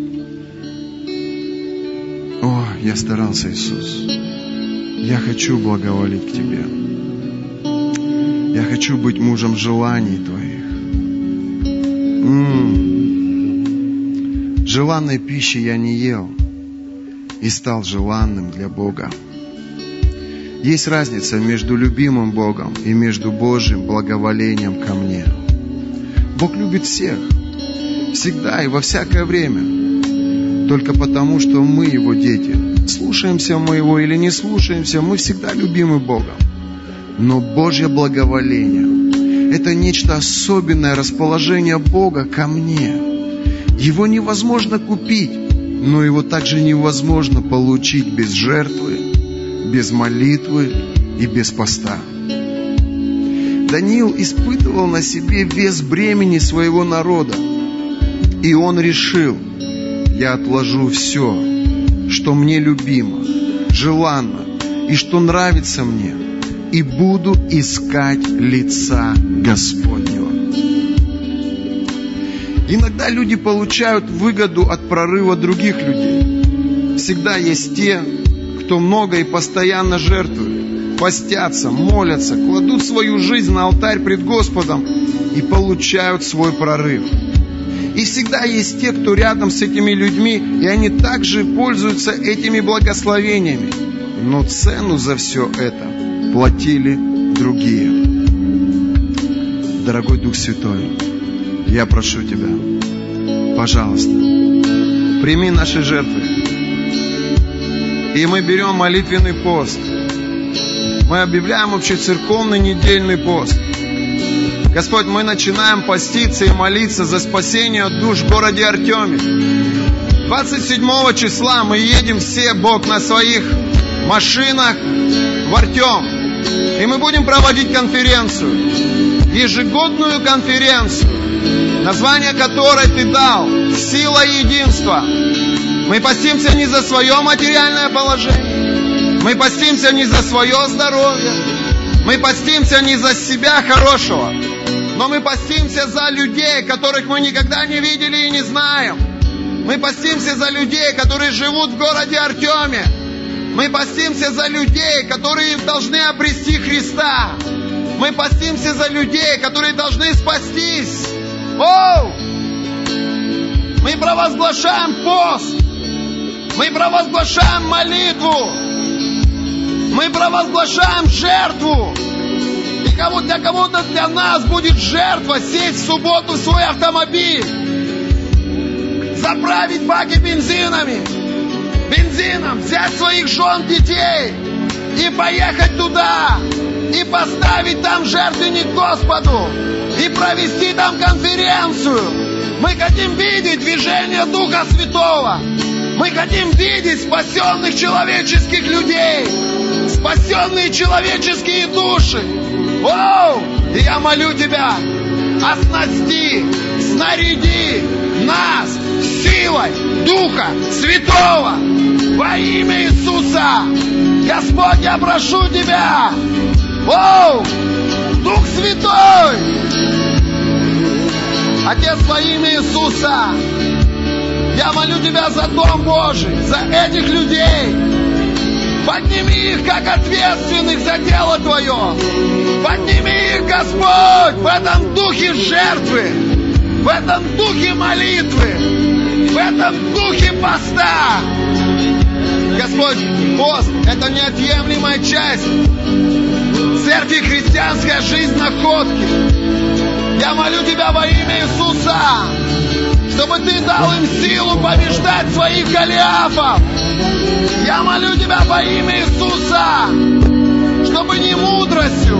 О, я старался, Иисус. Я хочу благоволить к Тебе. Я хочу быть мужем желаний Твоих. Желанной пищи я не ел и стал желанным для Бога. Есть разница между любимым Богом и между Божьим благоволением ко мне. Бог любит всех, всегда и во всякое время. Только потому, что мы Его дети. Слушаемся мы Его или не слушаемся, мы всегда любимы Богом. Но Божье благоволение – это нечто особенное расположение Бога ко мне. Его невозможно купить, но его также невозможно получить без жертвы, без молитвы и без поста. Даниил испытывал на себе вес бремени своего народа. И он решил, я отложу все, что мне любимо, желанно и что нравится мне, и буду искать лица Господнего. Иногда люди получают выгоду от прорыва других людей. Всегда есть те, кто много и постоянно жертвует, постятся, молятся, кладут свою жизнь на алтарь пред Господом и получают свой прорыв. И всегда есть те, кто рядом с этими людьми, и они также пользуются этими благословениями. Но цену за все это платили другие. Дорогой Дух Святой, я прошу Тебя, пожалуйста, прими наши жертвы, и мы берем молитвенный пост. Мы объявляем общецерковный недельный пост. Господь, мы начинаем поститься и молиться за спасение душ в городе Артеме. 27 числа мы едем все, Бог, на своих машинах в Артем. И мы будем проводить конференцию. Ежегодную конференцию, название которой ты дал «Сила единства». Мы постимся не за свое материальное положение. Мы постимся не за свое здоровье. Мы постимся не за себя хорошего. Но мы постимся за людей, которых мы никогда не видели и не знаем. Мы постимся за людей, которые живут в городе Артеме. Мы постимся за людей, которые должны обрести Христа. Мы постимся за людей, которые должны спастись. О! Мы провозглашаем пост. Мы провозглашаем молитву. Мы провозглашаем жертву. И кого, для кого-то для нас будет жертва сесть в субботу в свой автомобиль. Заправить баки бензинами. Бензином. Взять своих жен, детей. И поехать туда. И поставить там жертвенник Господу. И провести там конференцию. Мы хотим видеть движение Духа Святого. Мы хотим видеть спасенных человеческих людей, спасенные человеческие души. Оу! И я молю Тебя, оснасти, снаряди нас силой Духа Святого во имя Иисуса. Господь, я прошу Тебя, Оу! Дух Святой! Отец, во имя Иисуса, я молю Тебя за Дом Божий, за этих людей. Подними их как ответственных за дело Твое. Подними их, Господь, в этом духе жертвы, в этом духе молитвы. в этом духе поста. Господь, пост – это неотъемлемая часть церкви христианская жизнь находки. Я молю Тебя во имя Иисуса, чтобы Ты дал им силу побеждать своих Голиафов. Я молю Тебя во имя Иисуса, чтобы не мудростью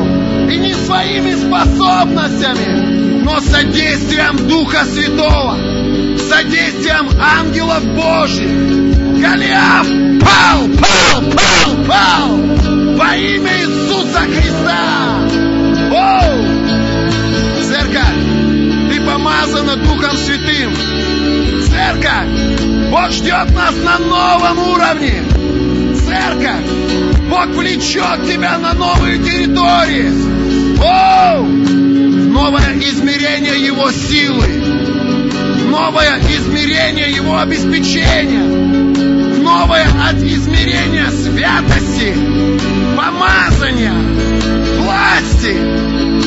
и не своими способностями, но содействием Духа Святого, содействием ангелов Божьих, Голиаф пал, пал, пал, пал во имя Иисуса Христа. Оу! Помазана Духом Святым. Церковь, Бог ждет нас на новом уровне. Церковь, Бог влечет тебя на новые территории. Оу! Новое измерение Его силы. Новое измерение Его обеспечения новое от измерения святости, помазания, власти.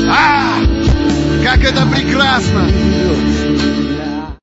А, как это прекрасно!